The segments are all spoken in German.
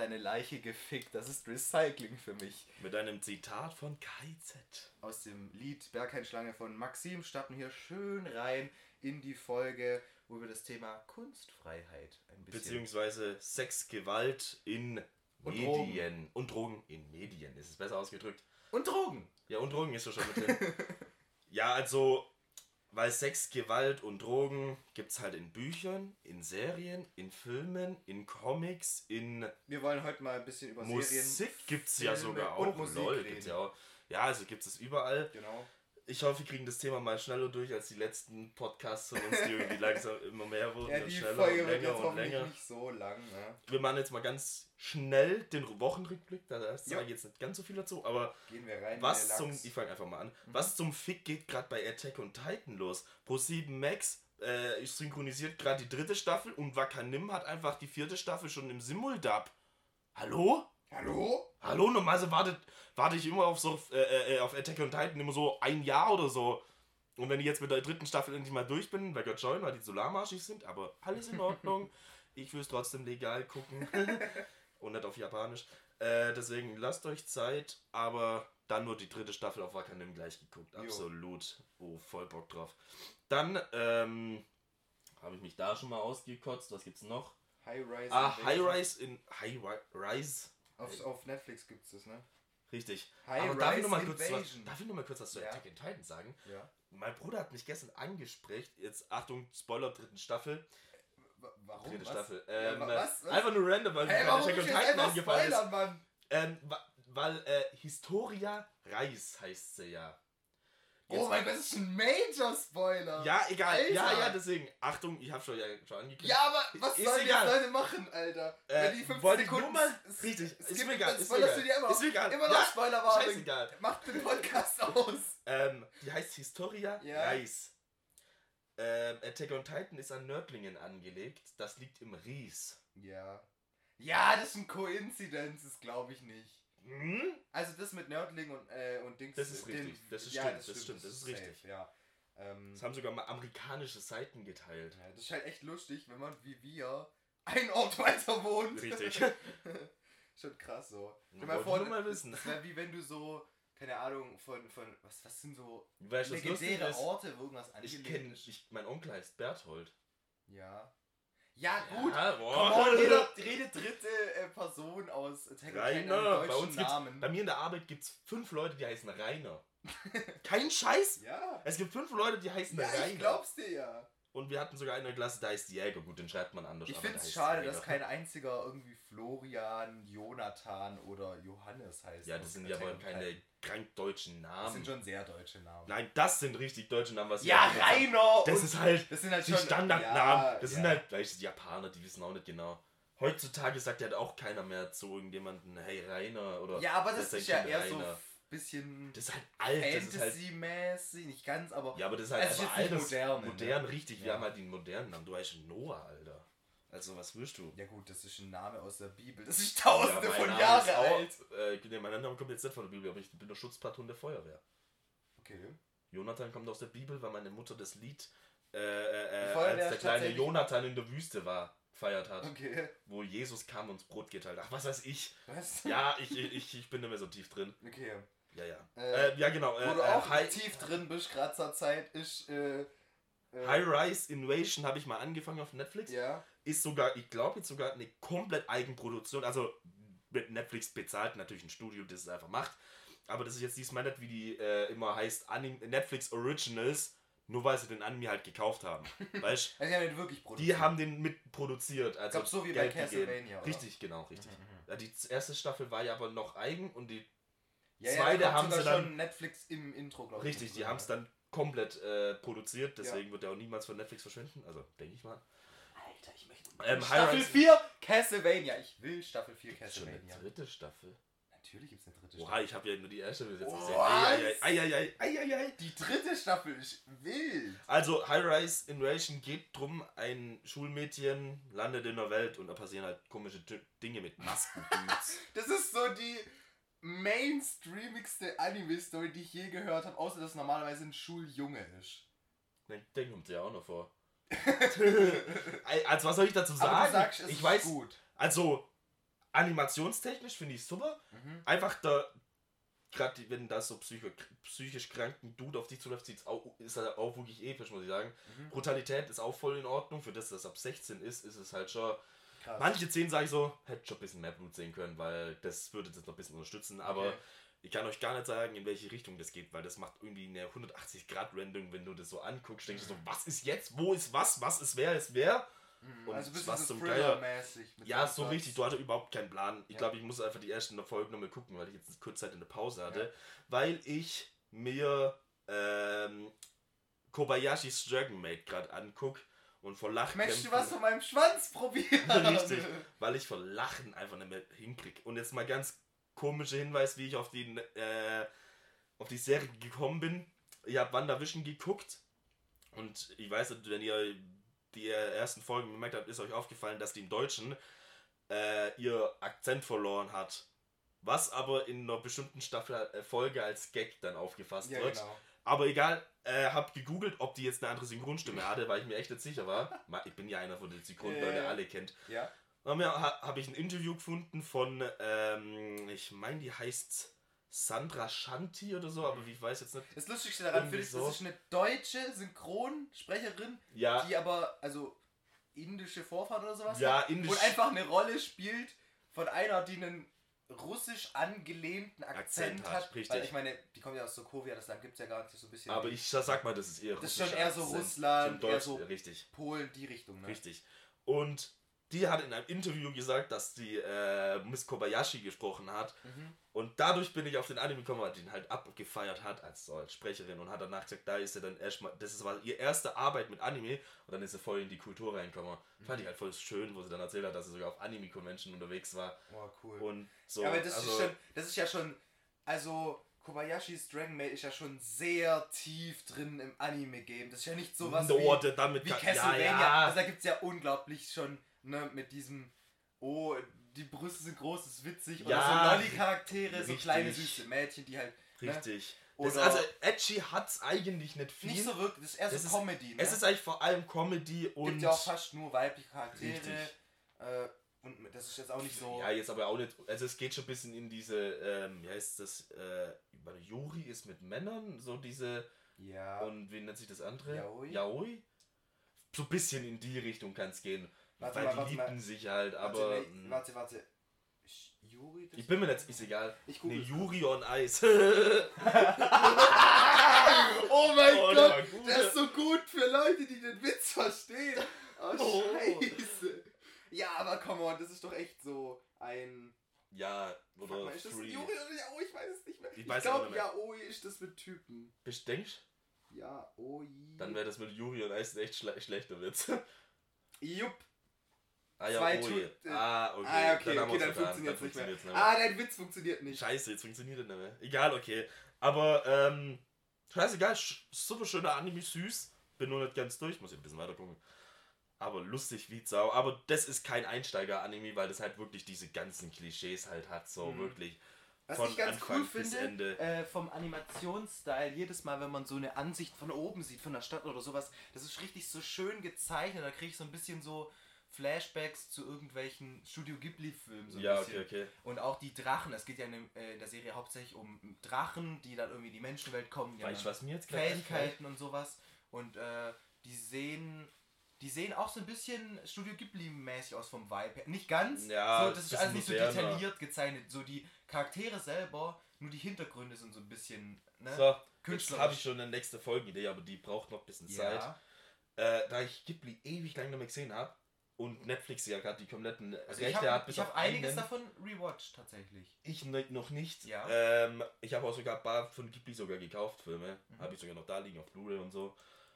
deine Leiche gefickt. Das ist Recycling für mich. Mit einem Zitat von KZ. Aus dem Lied Berghain-Schlange von Maxim starten wir hier schön rein in die Folge, wo wir das Thema Kunstfreiheit ein bisschen... Beziehungsweise Sexgewalt in Und Medien. Drogen. Und Drogen in Medien. Ist es besser ausgedrückt? Und Drogen! Ja, und Drogen ist ja schon mit drin. ja, also, weil Sex, Gewalt und Drogen gibt es halt in Büchern, in Serien, in Filmen, in Comics, in Wir wollen heute mal ein bisschen über Musik Serien... gibt es ja Filme sogar auch. und Musik Lol, gibt's ja auch. Ja, also gibt es überall. Genau. Ich hoffe, wir kriegen das Thema mal schneller durch als die letzten Podcasts von uns, die irgendwie langsam immer mehr wurden Ja, und die schneller Folge und wird länger jetzt und länger. nicht so lang, ne? Wir machen jetzt mal ganz schnell den Wochenrückblick, da sage ich jetzt nicht ganz so viel dazu, aber Gehen wir rein. was zum, ich fange einfach mal an, was zum Fick geht gerade bei Attack on Titan los? Pro7 Max äh, synchronisiert gerade die dritte Staffel und Wakanim hat einfach die vierte Staffel schon im Simuldub. Hallo? Hallo? Hallo, normalerweise wartet, warte ich immer auf so äh, äh, auf Attack on Titan immer so ein Jahr oder so. Und wenn ich jetzt mit der dritten Staffel endlich mal durch bin, bei Gott join, weil die Solarmarschig sind, aber alles in Ordnung. ich will es trotzdem legal gucken. Und nicht auf Japanisch. Äh, deswegen lasst euch Zeit, aber dann nur die dritte Staffel auf Wakanim gleich geguckt. Jo. Absolut. Oh, voll Bock drauf. Dann ähm, habe ich mich da schon mal ausgekotzt. Was gibt's noch? High Rise. Ah. High Rise in High Ri- Rise. Auf, auf Netflix gibt's das, ne? Richtig. High Aber darf ich, noch mal kurz was, darf ich noch mal kurz was zu Ja. Attack on Titan sagen? Ja. Mein Bruder hat mich gestern angesprochen, jetzt Achtung, Spoiler dritten Staffel. Wa- Warum? Dritte was? Staffel. Ja, Ähm, wa- was? was? Einfach nur random, weil Hey, Attack on Titan einfach eingefallen ist. Mann? Ähm, weil äh, Historia Reis heißt sie ja. Oh mein Gott, das ist ein Major-Spoiler. Ja, egal. Ja, Alter. ja, deswegen. Achtung, ich habe schon, ja, schon angekündigt. Ja, aber was Ist sollen die egal. Leute machen, Alter? Äh, Wenn die 15 wollte ich Sekunden... nur mal- richtig, es ist mir egal, ist mir spoilerst egal. du dir immer, Ist mir egal. immer noch Ja, Spoilerwarnung. scheißegal. Mach den Podcast aus. Ähm, die heißt Historia Ja. Reis. Ähm, Attack on Titan ist an Nördlingen angelegt. Das liegt im Ries. Ja. Ja, das ist ein Koinzidenz, das glaube ich nicht. Hm? Also das mit Nördling und, äh, und Dings... Das ist den- richtig, das ist ja, stimmt, das stimmt, das ist safe, richtig. Ja. Ähm, Das haben sogar mal amerikanische Seiten geteilt. ja, das ist halt echt lustig, wenn man wie wir einen Ort weiter wohnt. Richtig. Schon krass so. Stell Wollte mal vor, mal wissen. Das wäre wie wenn du so, keine Ahnung, von, von was, was sind so Weißt legendäre ist? Orte, wo irgendwas Ich angelegt kenne, ist? ich, mein Onkel heißt Berthold. Ja. Ja, gut. Ja, boah. on, jede, jede dritte äh, Person aus Attack Rainer. Bei uns gibt's, Namen. bei mir in der Arbeit gibt es fünf Leute, die heißen Rainer. Kein Scheiß. ja. Es gibt fünf Leute, die heißen Ja, Rainer. ich glaub's dir ja. Und wir hatten sogar eine Klasse, da heißt Jäger. Gut, den schreibt man anders. Ich der heißt schade, Jäger. dass kein einziger irgendwie Florian, Jonathan oder Johannes heißt. Ja, das sind ja aber keine krank deutschen Das Namen. sind schon sehr deutsche Namen. Nein, das sind richtig deutsche Namen, was Ja. Rainer! Das ist halt das sind halt die schon Standardnamen. Ja, das ja. sind halt, die Japaner, die wissen auch nicht genau. Heutzutage sagt halt auch keiner mehr zu irgendjemanden, hey Rainer oder. Ja, aber das dein ist ja eher so Rainer. ein bisschen Das ist halt alt. Halt, Fantasy-mäßig, nicht ganz, aber ja, aber das ist halt jetzt nicht altes, modern, ne? modern, richtig. Wir Ja. haben halt den modernen Namen. Du heißt Noah, Alter. Also, was willst du? Ja gut, das ist ein Name aus der Bibel. Das ist tausende mein von Jahren alt. Äh, nee, mein Name kommt jetzt nicht von der Bibel, aber ich bin der Schutzpatron der Feuerwehr. Okay. Jonathan kommt aus der Bibel, weil meine Mutter das Lied, äh, äh, äh, als der kleine Jonathan in der Wüste war, gefeiert hat. Okay. Wo Jesus kam und Brot geteilt. Ach, was weiß ich. Was? Ja, ich, ich, ich bin nicht mehr so tief drin. Okay. Ja, ja. Äh, Äh, ja, genau. Äh, Wo du äh, auch High, tief drin bist, gerade zur Zeit, ist. Äh, äh, High Rise Invasion habe ich mal angefangen auf Netflix. Ja. Ist sogar, ich glaube jetzt sogar eine komplett Eigenproduktion. Also mit Netflix bezahlt natürlich ein Studio, das es einfach macht. Aber das ist jetzt diesmal nicht, wie die äh, immer heißt, Anim Netflix Originals, nur weil sie den Anime halt gekauft haben. weißt Also, die haben den wirklich Die produziert. haben den mitproduziert. Also glaub, so wie bei Geld gegeben. Castlevania, oder? Richtig, genau, richtig. Mhm, mhm. Ja, die erste Staffel war ja aber noch eigen und die Ja, zweite da kommt haben sie dann. schon Netflix im Intro, glaube ich. Richtig, die haben es ja. dann komplett äh, produziert, deswegen wird er auch niemals von Netflix verschwinden. Also, denke ich mal. Alter, ich möchte. Ähm, Staffel High-Rise- 4 Castlevania. Ich will Staffel 4 Ist schon eine Castlevania. dritte Staffel. Natürlich gibt es eine dritte Oha, Staffel. ich habe ja nur die erste bis jetzt gesehen. Eieiei, eieiei. Die dritte Staffel ist wild. Also, High Rise Invasion geht drum, ein Schulmädchen landet in der Welt und da passieren halt komische Dinge mit Maskenboots. Das ist so die mainstreamigste Anime-Story, die ich je gehört habe, außer dass es normalerweise ein Schuljunge ist. Den, den kommt ja auch noch vor. Also, was soll ich dazu sagen? Sagst, es ich weiß, gut. also, Animationstechnisch finde ich super. Mhm. Einfach da, gerade wenn da so psycho, psychisch kranken Dude auf dich zuläuft, sieht's auch, ist er auch wirklich episch, muss ich sagen. Mhm. Brutalität ist auch voll in Ordnung. Für das, dass das ab 16 ist, ist es halt schon. Krass. Manche Szenen sage ich so, hätte schon ein bisschen mehr Blut sehen können, weil das würde das noch ein bisschen unterstützen. Aber Okay. ich kann euch gar nicht sagen, in welche Richtung das geht, weil das macht irgendwie eine 180-Grad-Wendung, wenn du das so anguckst. Denkst du so, was ist jetzt? Wo ist was? Was ist wer? Ist wer? Mhm. und also was zum mit Ja, so was. richtig. Du hattest überhaupt keinen Plan. Ich Ja. glaube, ich muss einfach die ersten Folgen nochmal gucken, weil ich jetzt kurz Zeit in der Pause hatte. Ja. Weil ich mir ähm, Kobayashis Dragon Maid gerade anguck und vor Lachen. Möchtest du was von meinem Schwanz probieren? Richtig. Weil ich vor Lachen einfach nicht mehr hinkrieg. Und jetzt mal ganz komischer Hinweis, wie ich auf die, äh, auf die Serie gekommen bin. Ich habe WandaVision geguckt und ich weiß nicht, wenn ihr die ersten Folgen gemerkt habt, ist euch aufgefallen, dass die im Deutschen äh, ihr Akzent verloren hat. Was aber in einer bestimmten Staffel äh, Folge als Gag dann aufgefasst Ja, wird. genau. Aber egal, äh, hab gegoogelt, ob die jetzt eine andere Synchronstimme hatte, weil ich mir echt nicht sicher war. Ich bin ja einer von den Synchronleuten, ja. alle kennt. Ja. Dann ha, habe ich ein Interview gefunden von, ähm, ich meine, die heißt Sandra Shanti oder so, aber ich weiß jetzt nicht. Das Lustigste daran finde ich, so. das ist eine deutsche Synchronsprecherin, Ja, die aber, also indische Vorfahren oder sowas ja, hat indisch. und einfach eine Rolle spielt von einer, die einen russisch angelehnten Akzent, Akzent hat, hat. richtig. Weil ich meine, die kommt ja aus Sokovia, das Land gibt es ja gar nicht so ein bisschen. aber ich sag mal, das ist eher Das ist schon eher so Akzent. Russland, Zum eher Deutsch, so- Richtig, Polen, die Richtung, ne? richtig. Und die hat in einem Interview gesagt, dass die äh, Miss Kobayashi gesprochen hat. Mhm. Und dadurch bin ich auf den Anime gekommen, weil die ihn halt abgefeiert hat als, so als Sprecherin und hat danach gesagt, da ist sie dann erstmal, das war ihre erste Arbeit mit Anime und dann ist sie voll in die Kultur reingekommen. Fand ich halt voll schön, wo sie dann erzählt hat, dass sie sogar auf Anime-Convention unterwegs war Oh, cool. und so. ja, aber das, also, ist schon, das ist ja schon, also Kobayashis Dragon Maid ist ja schon sehr tief drin im Anime-Game. Das ist ja nicht sowas no, wie, damit wie Castlevania. Ja, ja. Also da gibt es ja unglaublich schon, ne, mit diesem, oh, die Brüste sind groß, ist witzig. Oder Ja, so Lolli-Charaktere, so kleine süße Mädchen, die halt ne, richtig. Das, Oder- also, Edgy hat's eigentlich nicht viel. nicht so wirklich, das ist eher Das so ist- Comedy. Ne? es ist eigentlich vor allem Comedy und. gibt ja auch fast nur weibliche Charaktere. Richtig. Äh, und das ist jetzt auch nicht so. Ja, jetzt aber auch nicht. Also es geht schon ein bisschen in diese, ähm, wie heißt das, äh, Yuri ist mit Männern, so diese, Ja. und wie nennt sich das andere? Yaoi? Yaoi? So ein bisschen in die Richtung kann es gehen. Warte weil mal, die warte lieben mal. sich halt, aber. warte, nee, mh, warte, warte. Sch- Juri? das- ich bin mir jetzt, ist egal. Ich Nee, google. Yuri on Ice. Oh mein Oh, der war Gott, der ist so gut für Leute, die den Witz verstehen. Oh, Oh. scheiße. Ja, aber come on, das ist doch echt so ein... ja, Fuck oder mal, ist das. Juri oder Yaoi? Ich weiß es nicht mehr. Ich Ich, glaube. Yaoi ist das mit Typen. Bist du denkst? Yaoi. Dann wäre das mit Yuri on Ice ein echt schle schlechter Witz. Jupp. Ah ja, Zwei oh äh, Ah, okay. ah, okay, haben okay, dann funktioniert es nicht mehr. funktioniert's Ah, dein Witz funktioniert nicht. Scheiße, jetzt funktioniert das nicht mehr. Egal, okay. Aber, ähm, scheißegal, sch super schöner Anime, süß. Bin nur nicht ganz durch, muss ich ein bisschen weiter gucken. Aber lustig wie Sau. Aber das ist kein Einsteiger-Anime, weil das halt wirklich diese ganzen Klischees halt hat, so Mhm. wirklich. Was von ich ganz Anfang cool finde, äh, vom Animationsstyle, jedes Mal, wenn man so eine Ansicht von oben sieht, von der Stadt oder sowas, das ist richtig so schön gezeichnet. Da kriege ich so ein bisschen so Flashbacks zu irgendwelchen Studio Ghibli-Filmen. So ein Ja, bisschen. okay, okay. Und auch die Drachen. Es geht ja in, dem, äh, in der Serie hauptsächlich um Drachen, die dann irgendwie in die Menschenwelt kommen. Die Weißt du, was mir jetzt? Fähigkeiten und sowas. Und äh, die sehen. Die sehen auch so ein bisschen Studio Ghibli-mäßig aus vom Vibe her. Nicht ganz, Ja, so, das ist alles nicht so detailliert gezeichnet. So die Charaktere selber, nur die Hintergründe sind so ein bisschen ne? So, jetzt künstlerisch. habe ich schon eine nächste Folgenidee, aber die braucht noch ein bisschen Zeit. ja. Äh, da ich Ghibli ewig lang nicht mehr gesehen habe und Netflix ja gerade die kompletten Also ich Rechte habe hat, bis hab auf einiges einen, davon rewatcht tatsächlich. Ich ne, noch nicht. Ja. Ähm, ich habe auch sogar ein paar von Ghibli sogar gekauft, Filme. Mhm. Habe ich sogar noch da liegen auf Blu-ray und so.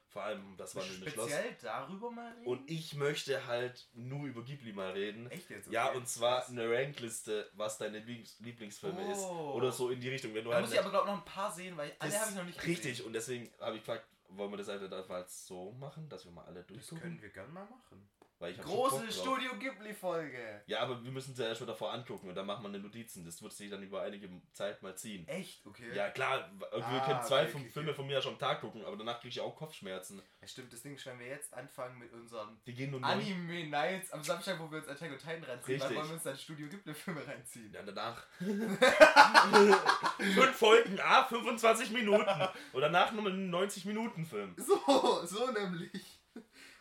Vor allem, das war ein Schloss. Speziell darüber mal reden? Und ich möchte halt nur über Ghibli mal reden. Echt jetzt? Ja, Okay. und zwar eine Rankliste, was deine Lieblings Lieblingsfilme ist. Oh. Oder so in die Richtung. Wenn du Da halt muss ich aber glaube noch ein paar sehen, weil alle das- habe ich noch nicht Richtig, gesehen. und deswegen habe ich gefragt, wollen wir das einfach so machen, dass wir mal alle Das durchgucken? können wir gern mal machen. Große. Studio Ghibli-Folge. Ja, aber wir müssen es ja erstmal davor angucken und dann machen wir eine Notizen. Das wird sich dann über einige Zeit mal ziehen. Echt? Okay. Ja, klar, wir Ah, können zwei okay, okay, Filme okay. von mir ja schon am Tag gucken, aber danach kriege ich auch Kopfschmerzen. Ja, stimmt, das Ding ist, wenn wir jetzt anfangen mit unseren Die gehen nur neun- Anime Nights am Samstag, wo wir uns Attack on Titan reinziehen, dann Richtig. wollen wir uns dann Studio Ghibli-Filme reinziehen. Ja, danach. Fünf Folgen, ah, 25 Minuten. Und danach nochmal einen 90-Minuten-Film. So, so nämlich.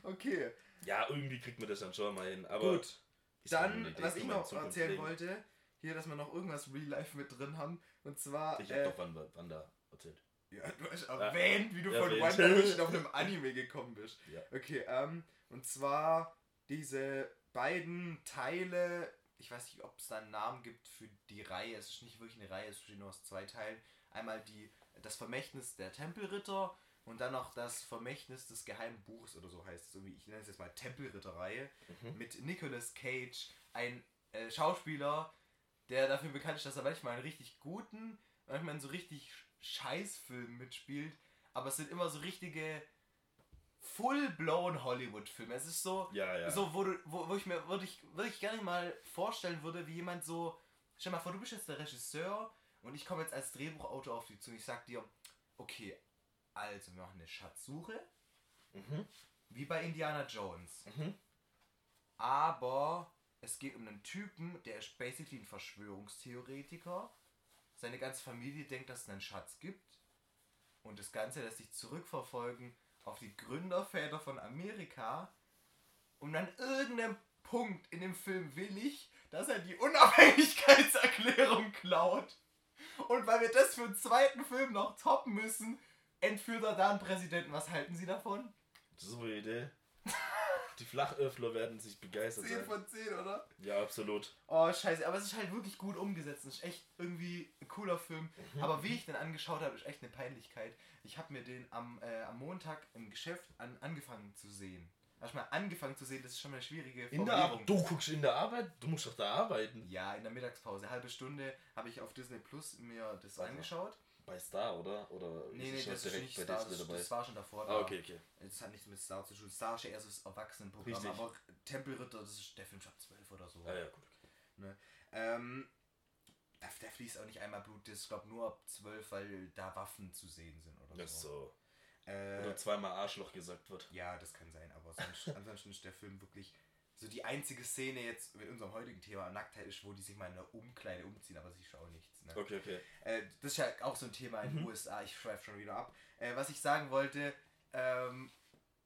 Okay. Ja, irgendwie kriegt man das dann schon mal hin. Aber Gut. Dann, Idee was ich noch erzählen legen. wollte, hier, dass wir noch irgendwas Real Life mit drin haben. Und zwar. Ich hab äh, doch Wanda, Wanda erzählt. Ja, du hast erwähnt, wie du von erwähnt. One Direction auf einem Anime gekommen bist. Ja. Okay, ähm, und zwar diese beiden Teile, ich weiß nicht, ob es da einen Namen gibt für die Reihe, es ist nicht wirklich eine Reihe, es besteht nur aus zwei Teilen. Einmal die, das Vermächtnis der Tempelritter und dann noch das Vermächtnis des geheimen Buches oder so heißt es irgendwie, ich nenne es jetzt mal Tempelritterreihe, Mhm. mit Nicolas Cage, ein äh, Schauspieler, der dafür bekannt ist, dass er manchmal einen richtig guten, manchmal in so richtig Scheißfilmen mitspielt, aber es sind immer so richtige full-blown Hollywood-Filme. Es ist so, Ja, ja. so wo, du, wo, wo ich mir würde ich, würde ich gerne mal vorstellen würde, wie jemand so, stell mal vor, du bist jetzt der Regisseur und ich komme jetzt als Drehbuchautor auf dich zu und ich sag dir, okay, also wir machen eine Schatzsuche, Mhm. wie bei Indiana Jones. Mhm. Aber es geht um einen Typen, der ist basically ein Verschwörungstheoretiker. Seine ganze Familie denkt, dass es einen Schatz gibt. Und das Ganze lässt sich zurückverfolgen auf die Gründerväter von Amerika. Und an irgendeinem Punkt in dem Film will ich, dass er die Unabhängigkeitserklärung klaut. Und weil wir das für den zweiten Film noch toppen müssen, entführt er da einen Präsidenten. Was halten Sie davon? Super Idee. Die Flachöffler werden sich begeistert 10 sein. von 10, oder? Ja, absolut. Oh, scheiße, aber es ist halt wirklich gut umgesetzt. Es ist echt irgendwie ein cooler Film. Aber wie ich den angeschaut habe, ist echt eine Peinlichkeit. Ich habe mir den am, äh, am Montag im Geschäft an, angefangen zu sehen. Hast du mal angefangen zu sehen, das ist schon mal eine schwierige In der Arbeit. Du guckst in der Arbeit? Du musst doch da arbeiten. Ja, in der Mittagspause, halbe Stunde, habe ich auf Disney Plus mir das Warte. angeschaut. Bei Star, oder? Oder Nee, nee, das ist nicht bei Star, das, das war schon davor. Ah, okay, okay. Das hat nichts mit Star zu tun. Star ist ja eher so das Erwachsenenprogramm, Richtig. aber Tempelritter, das ist der Film schon ab 12 oder so. Ah, ja, gut. Ne? Ähm, da, da fließt auch nicht einmal Blut, das ist glaube nur ab 12, weil da Waffen zu sehen sind oder Das so. so. Äh, Oder zweimal Arschloch gesagt wird. ja, das kann sein, aber sonst, ansonsten ist der Film wirklich so die einzige Szene jetzt mit unserem heutigen Thema Nacktheit ist, wo die sich mal in der Umkleide umziehen, aber sie schauen Ne? Okay, okay. Äh, das ist ja auch so ein Thema in den Mhm. USA, ich schweife schon wieder ab. Äh, was ich sagen wollte, ähm,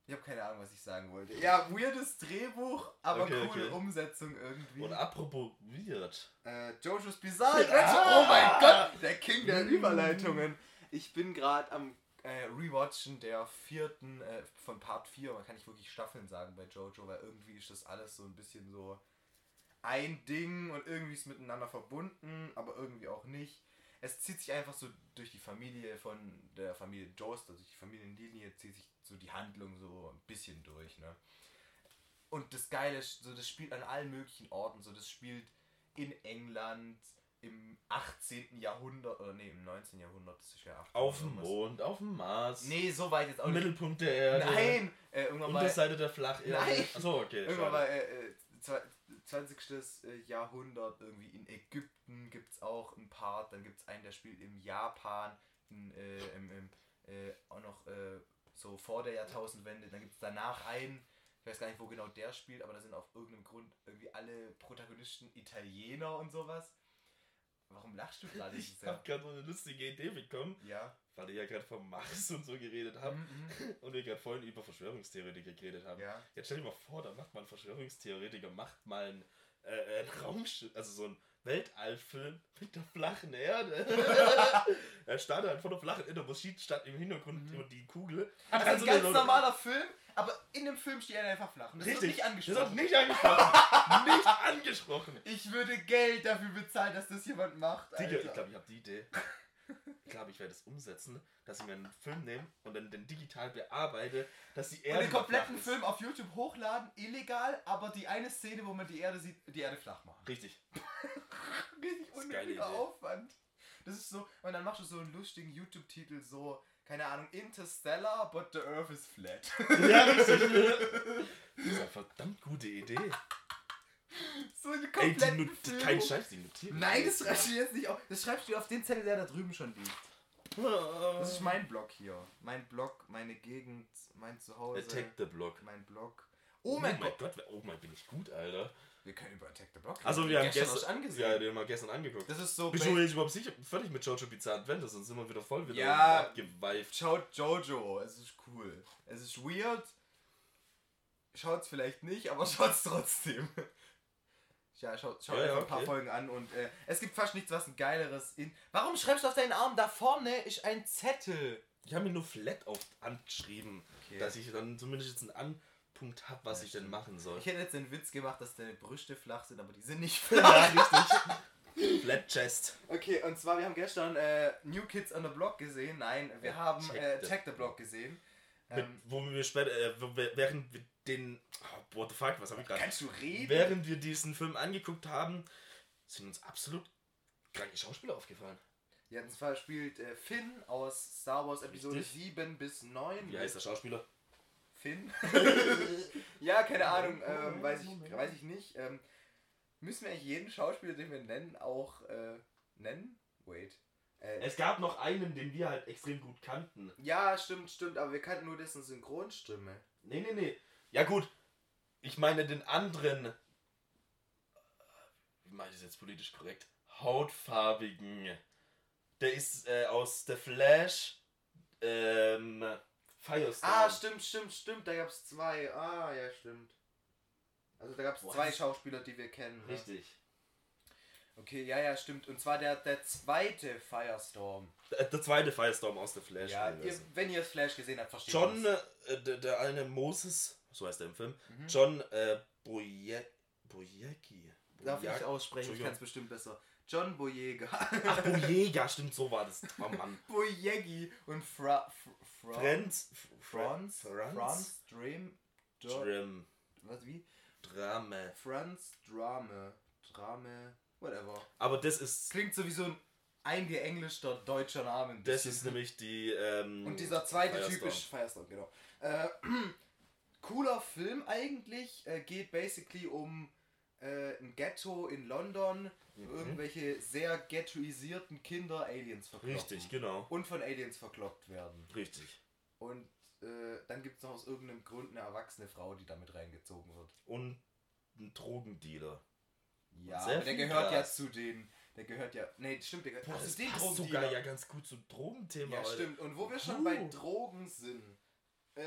ich habe keine Ahnung, was ich sagen wollte. Ja, weirdes Drehbuch, aber Okay, coole okay. Umsetzung irgendwie. Und apropos weird. Äh, Jojo's Bizarre Ah! Adventure. Oh mein Gott, der King der Mm. Überleitungen. Ich bin gerade am äh, Rewatchen der vierten äh, von Part 4. Man kann nicht wirklich Staffeln sagen bei Jojo, weil irgendwie ist das alles so ein bisschen so ein Ding und irgendwie ist miteinander verbunden, aber irgendwie auch nicht. Es zieht sich einfach so durch die Familie von der Familie Jost, also die Familienlinie, zieht sich so die Handlung so ein bisschen durch, ne? Und das Geile ist, so das spielt an allen möglichen Orten, so das spielt in England im 18. Jahrhundert, oder nee, im 19. Jahrhundert, das ist ja 18. Auf dem. Mond, auf dem Mars. Nee, so weit jetzt auch nicht. Mittelpunkt der Erde. Nein! Äh, irgendwann mal, Unterseite der Flacherde. Nein! Achso, okay. irgendwann schade. mal äh, äh, 20. Jahrhundert, irgendwie in Ägypten gibt es auch einen Part, dann gibt es einen, der spielt in Japan, in, äh, im, im, äh, auch noch äh, so vor der Jahrtausendwende, dann gibt es danach einen, ich weiß gar nicht, wo genau der spielt, aber da sind auf irgendeinem Grund irgendwie alle Protagonisten Italiener und sowas. Warum lachst du gerade Ich so sehr? hab gerade so eine lustige Idee bekommen, Ja. Weil ich ja gerade vom Mars und so geredet habe Mhm, und wir gerade vorhin über Verschwörungstheoretiker geredet haben. mhm. ja. Jetzt stell dir mal vor, da macht mal ein Verschwörungstheoretiker, macht mal einen, äh, einen Raumschiff, also so ein Weltallfilm mit der flachen Erde. er startet halt vor der flachen Erde, wo sieht statt im Hintergrund Mhm. immer die Kugel. Das ist Also ein ganz so- normaler Film, aber in dem Film steht er einfach flach. Und das Richtig, wird nicht Das angesprochen. wird nicht angesprochen. nicht angesprochen. Ich würde Geld dafür bezahlen, dass das jemand macht. Digga, Alter. ich glaube, ich habe die Idee. Ich glaube, ich werde es umsetzen, dass ich mir einen Film nehme und dann den digital bearbeite, dass die Und Erde den kompletten. Film auf YouTube hochladen, illegal, aber die eine Szene, wo man die Erde sieht, die Erde flach machen. Richtig. Richtig unnötiger. Aufwand. Das ist so, und dann machst du so einen lustigen YouTube-Titel, so, keine Ahnung, Interstellar, but the Earth is flat. Ja, richtig. Das ist eine verdammt gute Idee. so eine Ey, die komplette not- Film. kein Scheiß, die notieren. Nein, das schreibst du jetzt nicht auf. Das schreibst du auf den Zettel, der da drüben schon liegt. Das ist mein Blog hier. Mein Blog, meine Gegend, mein Zuhause. Attack the Block. Mein Blog. Oh mein Gott. Gott. Oh mein, bin ich gut, Alter. Wir können über Attack the Block Also reden. wir haben Gestern gestern, angesehen. ja, den haben wir gestern angeguckt. Das ist so. Bist du jetzt überhaupt sicher fertig mit Jojo Bizarre Adventure? Sonst sind wir wieder voll wieder Ja. abgeweift. Schaut Jojo, es ist cool. Es ist weird. Schaut's vielleicht nicht, aber schaut's trotzdem. Ja, schaut, schaut Ja, ja, ein paar okay. Folgen an und äh, es gibt fast nichts, was ein geileres in. Warum schreibst du auf deinen Arm? Da vorne ist ein Zettel. Ich habe mir nur flat auf angeschrieben, Okay. dass ich dann zumindest jetzt einen Anpunkt habe, was Ja, ich denn machen soll. Ich hätte jetzt den Witz gemacht, dass deine Brüste flach sind, aber die sind nicht flach. richtig. Flat Chest. Okay, und zwar, wir haben gestern äh, New Kids on the Block gesehen. Nein, wir Ja, haben äh, the Check the Block gesehen. Mit, Ähm, wo wir später, äh, während wir den, oh, what the fuck, was habe ich gerade? kannst du reden? Während wir diesen Film angeguckt haben, sind uns absolut kranke Schauspieler aufgefallen. Ja, und zwar spielt äh, Finn aus Star Wars Episode Richtig. 7 bis 9. Wie heißt der Schauspieler? Finn? ja, keine Ahnung, ähm, weiß, ich, weiß ich nicht. Ähm, müssen wir eigentlich jeden Schauspieler, den wir nennen, auch äh, nennen? Wait. Äh, Es gab noch einen, den wir halt extrem gut kannten. ja, stimmt, stimmt, aber wir kannten nur dessen Synchronstimme. Nee, nee, nee. Ja gut, ich meine den anderen, wie mache ich das jetzt politisch korrekt, hautfarbigen. Der ist äh, aus The Flash, ähm, Firestorm. Ah, stimmt, stimmt, stimmt, da gab es zwei. Ah, ja, stimmt. Also da gab es zwei Schauspieler, die wir kennen. ne? Richtig. Okay, ja, ja, stimmt. Und zwar der, der zweite Firestorm. Der, der zweite Firestorm aus The Flash. Ja, also. ihr, wenn ihr Flash gesehen habt, versteht John, äh, der, der eine Moses, so heißt er im Film, Mhm. John äh, Boye, Boyeki. Darf ich aussprechen? Ich kann es bestimmt besser. John Boyega. Ach, Boyega, stimmt, so war das. Oh Mann. Boyegi und Fra... Fra Franz. Franz? Franz. Franz Dream... Do- Dram. Was, wie? Drame. Franz Drame. Drame... Whatever. Aber das ist. Klingt so wie so ein eingeenglischter deutscher Name. ein Das ist nämlich die. Ähm, Und dieser zweite Firestorm. Typ ist Firestorm, genau. Äh, cooler Film eigentlich. Äh, geht basically um äh, ein Ghetto in London. wo Mhm. Irgendwelche sehr ghettoisierten Kinder Aliens verkloppen. Richtig, genau. Und von Aliens verkloppt werden. Richtig. Und äh, dann gibt es noch aus irgendeinem Grund eine erwachsene Frau, die damit reingezogen wird. Und ein Drogendealer. Ja, der viel gehört ja Gras. zu den. Der gehört ja. Nee, stimmt, der gehört Boah, ach, das passt Drogendealer. sogar ja ganz gut zum Drogenthema. Ja, Alter. stimmt. Und wo wir schon Puh. bei Drogen sind, äh,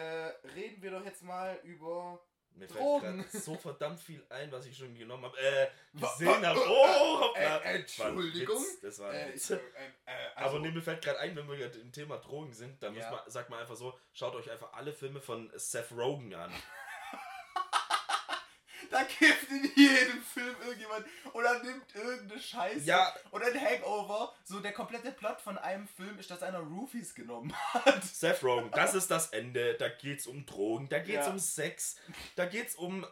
reden wir doch jetzt mal über. Mir Drogen. fällt so verdammt viel ein, was ich schon genommen habe. Äh, gesehen habe. Oh, hoppla. Äh, Entschuldigung? War ein Witz, Das war ein Äh, Witz. äh, äh, also, Aber nee, mir fällt gerade ein, wenn wir im Thema Drogen sind, dann Ja. muss man, sagt man einfach so, schaut euch einfach alle Filme von Seth Rogen an. da kifft in jedem Film irgendjemand oder nimmt irgendeine Scheiße. Ja. Oder ein Hangover. So der komplette Plot von einem Film ist, dass einer Roofies genommen hat. Seth Rogen, das ist das Ende. Da geht's um Drogen, da geht's Ja. um Sex, da geht's um äh,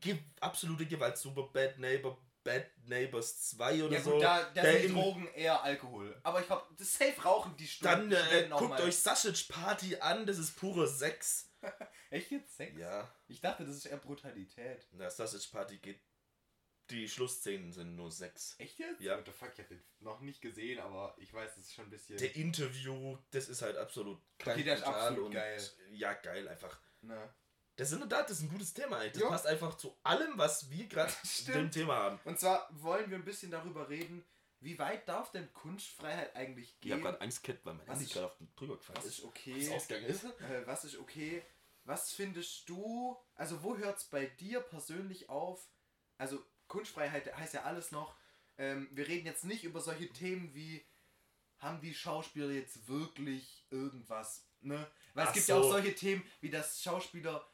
ge absolute Gewalt. Super Bad Neighbor, Bad Neighbors 2 oder Ja so. gut, da, da Der sind Drogen eher Alkohol. Aber ich glaube, safe rauchen die Stunden. Dann äh, guckt euch Sausage Party an, das ist pure Sex. Echt jetzt Sex? Ja, Ich dachte, das ist eher Brutalität. na, Sausage Party geht. Die Schlussszenen sind nur Sex. Echt jetzt? Ja. What the fuck, ich hab den noch nicht gesehen, aber ich weiß, das ist schon ein bisschen. Der Interview, das ist halt absolut Okay, ist brutal absolut geil. Ja, geil einfach. Ne? Das ist in der Tat, das ist ein gutes Thema eigentlich. Das Jo. passt einfach zu allem, was wir gerade dem Thema haben. Und zwar wollen wir ein bisschen darüber reden, wie weit darf denn Kunstfreiheit eigentlich Ich habe gehen? gerade Angst gehabt, weil mein Was Handy gerade auf den drüber gefallen Was ist. Was okay? Ausgang ist. Äh, was ist okay? Was findest du? Also, wo hört es bei dir persönlich auf? Also, Kunstfreiheit heißt ja alles noch. Ähm, wir reden jetzt nicht über solche Themen wie, haben die Schauspieler jetzt wirklich irgendwas, ne? Weil es Ach gibt ja auch so. solche Themen, wie dass Schauspieler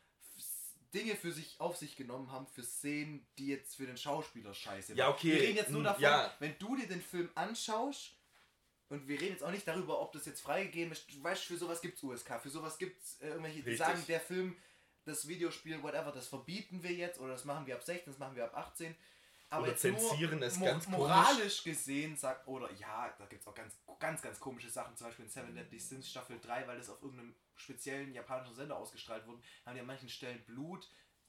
Dinge für sich auf sich genommen haben für Szenen, die jetzt für den Schauspieler scheiße Ja, waren. okay, Wir reden jetzt nur mm, davon, ja. wenn du dir den Film anschaust, und wir reden jetzt auch nicht darüber, ob das jetzt freigegeben ist. Du weißt, für sowas gibt es USK, für sowas gibt es äh, irgendwelche, die Richtig. sagen, der Film, das Videospiel, whatever, das verbieten wir jetzt oder das machen wir ab 16, das machen wir ab 18. Aber Oder zensieren es ganz komisch. moralisch gesehen sagt, oder ja, da gibt es auch ganz, ganz, ganz komische Sachen, zum Beispiel in Seven Deadly Sins Staffel 3, weil das auf irgendeinem speziellen japanischen Sender ausgestrahlt wurde, haben die an manchen Stellen Blut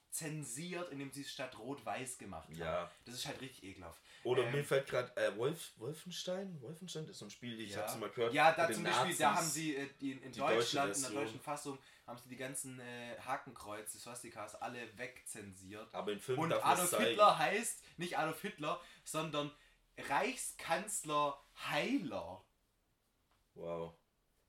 zensiert, indem sie es statt rot-weiß gemacht haben. Ja. Das ist halt richtig ekelhaft. Oder Ähm, mir fällt gerade äh, Wolf, Wolfenstein? Wolfenstein ist so ein Spiel, ich ja. hab's mal gehört. Ja, da zum Beispiel, da Nazis. haben sie äh, die in, in Deutschland, in der deutschen Fassung, haben sie die ganzen äh, Hakenkreuze, Swastikas, alle wegzensiert. Aber in Filmen Und darf Adolf zeigen. Hitler heißt nicht Adolf Hitler, sondern Reichskanzler Heiler. Wow.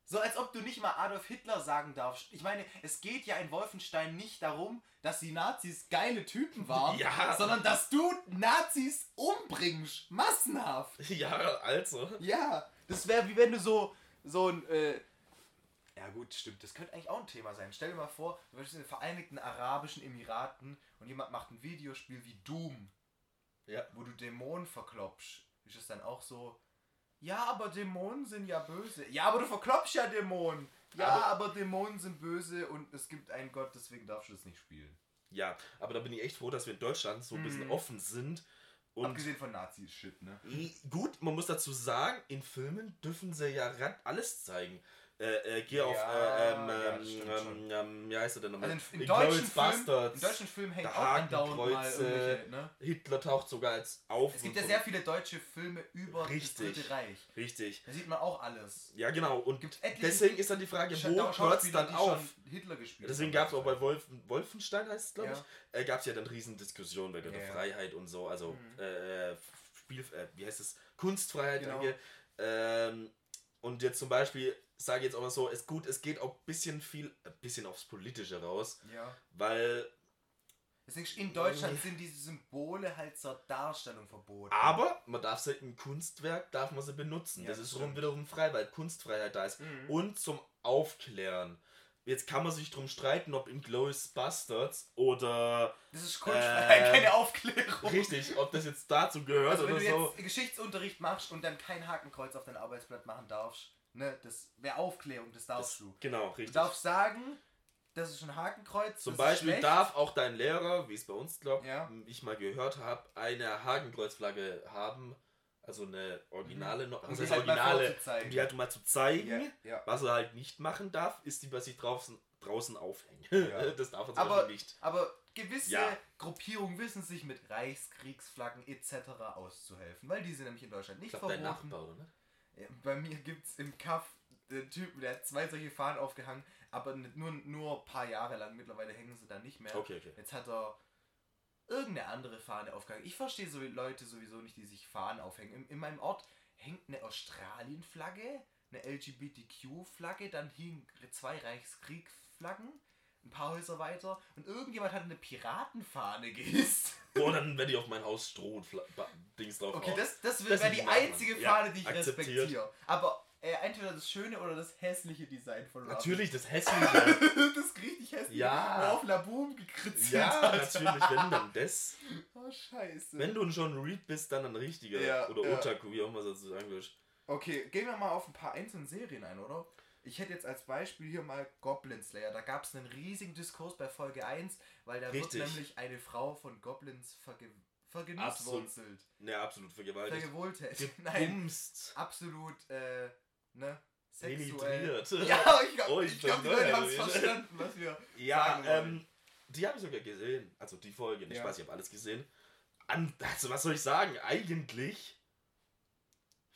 So als ob du nicht mal Adolf Hitler sagen darfst. Ich meine, es geht ja in Wolfenstein nicht darum, dass die Nazis geile Typen waren, Ja. sondern dass du Nazis umbringst. Massenhaft. Ja, also. Ja, das wäre wie wenn du so, so ein. Äh, ja, gut, stimmt. Das könnte eigentlich auch ein Thema sein. Stell dir mal vor, du bist in den Vereinigten Arabischen Emiraten und jemand macht ein Videospiel wie Doom, Ja. wo du Dämonen verklopfst. Ist es dann auch so. Ja, aber Dämonen sind ja böse. Ja, aber du verklopfst ja Dämonen. Ja, aber, Dämonen sind böse und es gibt einen Gott, deswegen darfst du das nicht spielen. Ja, aber da bin ich echt froh, dass wir in Deutschland so ein bisschen Mhm. offen sind. Und Abgesehen von Nazis-Shit, ne? Gut, man muss dazu sagen, in Filmen dürfen sie ja alles zeigen. Äh, äh, geh auf, Ja, äh, ähm, ja, ähm, stimmt ähm, ähm, wie heißt er denn nochmal? Also in, in, deutschen Basterds. in deutschen Filmen hängt auch andauernd mal irgendwelche, ne? Hitler taucht sogar als auf. Es gibt ja sehr viele deutsche Filme über Richtig. das Dritte Reich. Richtig. Da sieht man auch alles. Ja, genau. Und deswegen ist dann die Frage, wo hört es dann auf? Hitler gespielt Deswegen gab es auch bei Wolfen, Wolfenstein, heißt es glaube Ja. ich, äh, gab es ja dann riesen Diskussionen wegen der Ja, ja. Freiheit und so, also Mhm. äh, Spiel, äh, wie heißt es, Kunstfreiheit. Genau. Ähm, und jetzt zum Beispiel, sage jetzt auch mal so, ist gut, es geht auch ein bisschen viel, ein bisschen aufs Politische raus, Ja. weil, in Deutschland sind diese Symbole halt zur Darstellung verboten. aber man darf sie im Kunstwerk, darf man sie benutzen. Ja, das ist rum stimmt. wiederum frei, weil Kunstfreiheit da ist. Mhm. Und zum Aufklären. Jetzt kann man sich drum streiten, ob in Glorious Bastards oder Das ist Kunstfreiheit, Ähm, keine Aufklärung. richtig, ob das jetzt dazu gehört Also wenn oder du so. jetzt Geschichtsunterricht machst und dann kein Hakenkreuz auf dein Arbeitsblatt machen darfst, ne, das wäre Aufklärung, das darfst Das, du. genau, Du richtig. darfst sagen, das ist ein Hakenkreuz. Zum das Beispiel darf auch dein Lehrer, wie es bei uns glaube Ja. ich mal gehört habe, eine Hakenkreuzflagge haben. Also eine originale, noch Um was die heißt halt originale, um die halt mal zu zeigen. Ja, ja. Was er halt nicht machen darf, ist die bei sich draußen, draußen aufhängen. Ja. Das darf er zum Aber, Beispiel nicht. aber gewisse Ja. Gruppierungen wissen sich mit Reichskriegsflaggen etc. auszuhelfen, weil die sind nämlich in Deutschland nicht Ich glaube, dein verboten. Nachbar, oder Bei mir gibt es im Kaff den Typen, der hat zwei solche Fahnen aufgehangen, aber nur, nur ein paar Jahre lang. Mittlerweile hängen sie da nicht mehr. Okay, okay. Jetzt hat er irgendeine andere Fahne aufgehangen. Ich verstehe so Leute sowieso nicht, die sich Fahnen aufhängen. In, in meinem Ort hängt eine Australien-Flagge, eine LGBTQ-Flagge, dann hingen zwei Reichskriegsflaggen, ein paar Häuser weiter und irgendjemand hat eine Piratenfahne gehisst. Boah, dann werde ich auf mein Haus Stroh und Fla Ba- Dings drauf Okay, das, das Das wäre die einzige Ja, Fahne, die ich akzeptiert. respektiere. Aber äh, entweder das schöne oder das hässliche Design von Raven. Natürlich, das Hässliche. das richtig hässlich. Ja. Wo auf Laboom gekritzt ja, hat. natürlich, wenn dann das. Oh, scheiße. Wenn du ein John Reed bist, dann ein richtiger. Ja, oder ja. Otaku, wie auch immer das sagen willst. Okay, gehen wir mal auf ein paar einzelne Serien ein, oder? Ich hätte jetzt als Beispiel hier mal Goblin Slayer. Da gab es einen riesigen Diskurs bei Folge 1, weil da Richtig. wird nämlich eine Frau von Goblins verge vergenusswurzelt. Ne, absolut vergewaltigt. Vergewohltätigt. Nein, absolut, äh, ne? Sexuell. Penetriert. Ja, ich glaube, Oh, ich glaub, die bin Leute haben es verstanden, was wir Ja, ähm, die habe ich sogar gesehen. Also die Folge. Ich Ja. weiß, ich habe alles gesehen. An, also was soll ich sagen? Eigentlich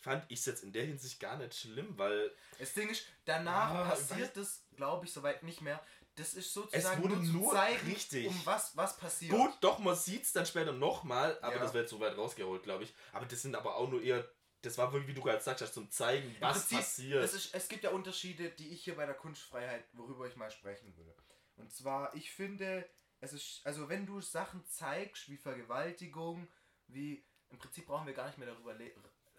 fand ich es jetzt in der Hinsicht gar nicht schlimm, weil Das Ding ist, danach Ah, passiert das, glaube ich, soweit nicht mehr. Das ist sozusagen wurde nur nur zeigen, richtig. um was, was passiert. gut, doch, man sieht es dann später nochmal, aber Ja. das wird so weit rausgeholt, glaube ich. Aber das sind aber auch nur eher, das war wirklich, wie du gerade sagst, zum Zeigen, was Prinzip, passiert. Es, ist, es gibt ja Unterschiede, die ich hier bei der Kunstfreiheit, worüber ich mal sprechen will. Und zwar, ich finde, es ist, also wenn du Sachen zeigst, wie Vergewaltigung, wie, im Prinzip brauchen wir gar nicht mehr darüber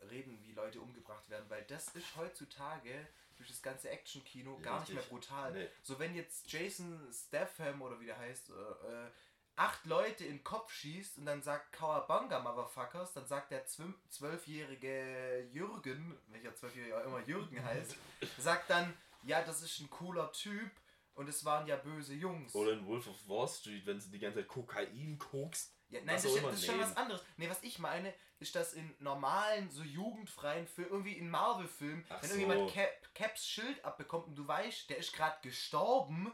reden, wie Leute umgebracht werden, weil das ist heutzutage durch das ganze Action-Kino gar nicht mehr brutal. Nee. So wenn jetzt Jason Statham oder wie der heißt, äh, äh, acht Leute in den Kopf schießt und dann sagt Kawabanga Motherfuckers, dann sagt der zwölf- zwölfjährige Jürgen, welcher zwölfjährige auch immer Jürgen heißt, sagt dann, ja, das ist ein cooler Typ und es waren ja böse Jungs. Oder in Wolf of Wall Street, wenn sie die ganze Zeit Kokain kokst. Ja, nein, das, ist- das ist schon was anderes. Nee, was ich meine, ist, dass in normalen, so jugendfreien Filmen, irgendwie in Marvel-Filmen, wenn so. irgendjemand Cap, Caps Schild abbekommt und du weißt, der ist gerade gestorben,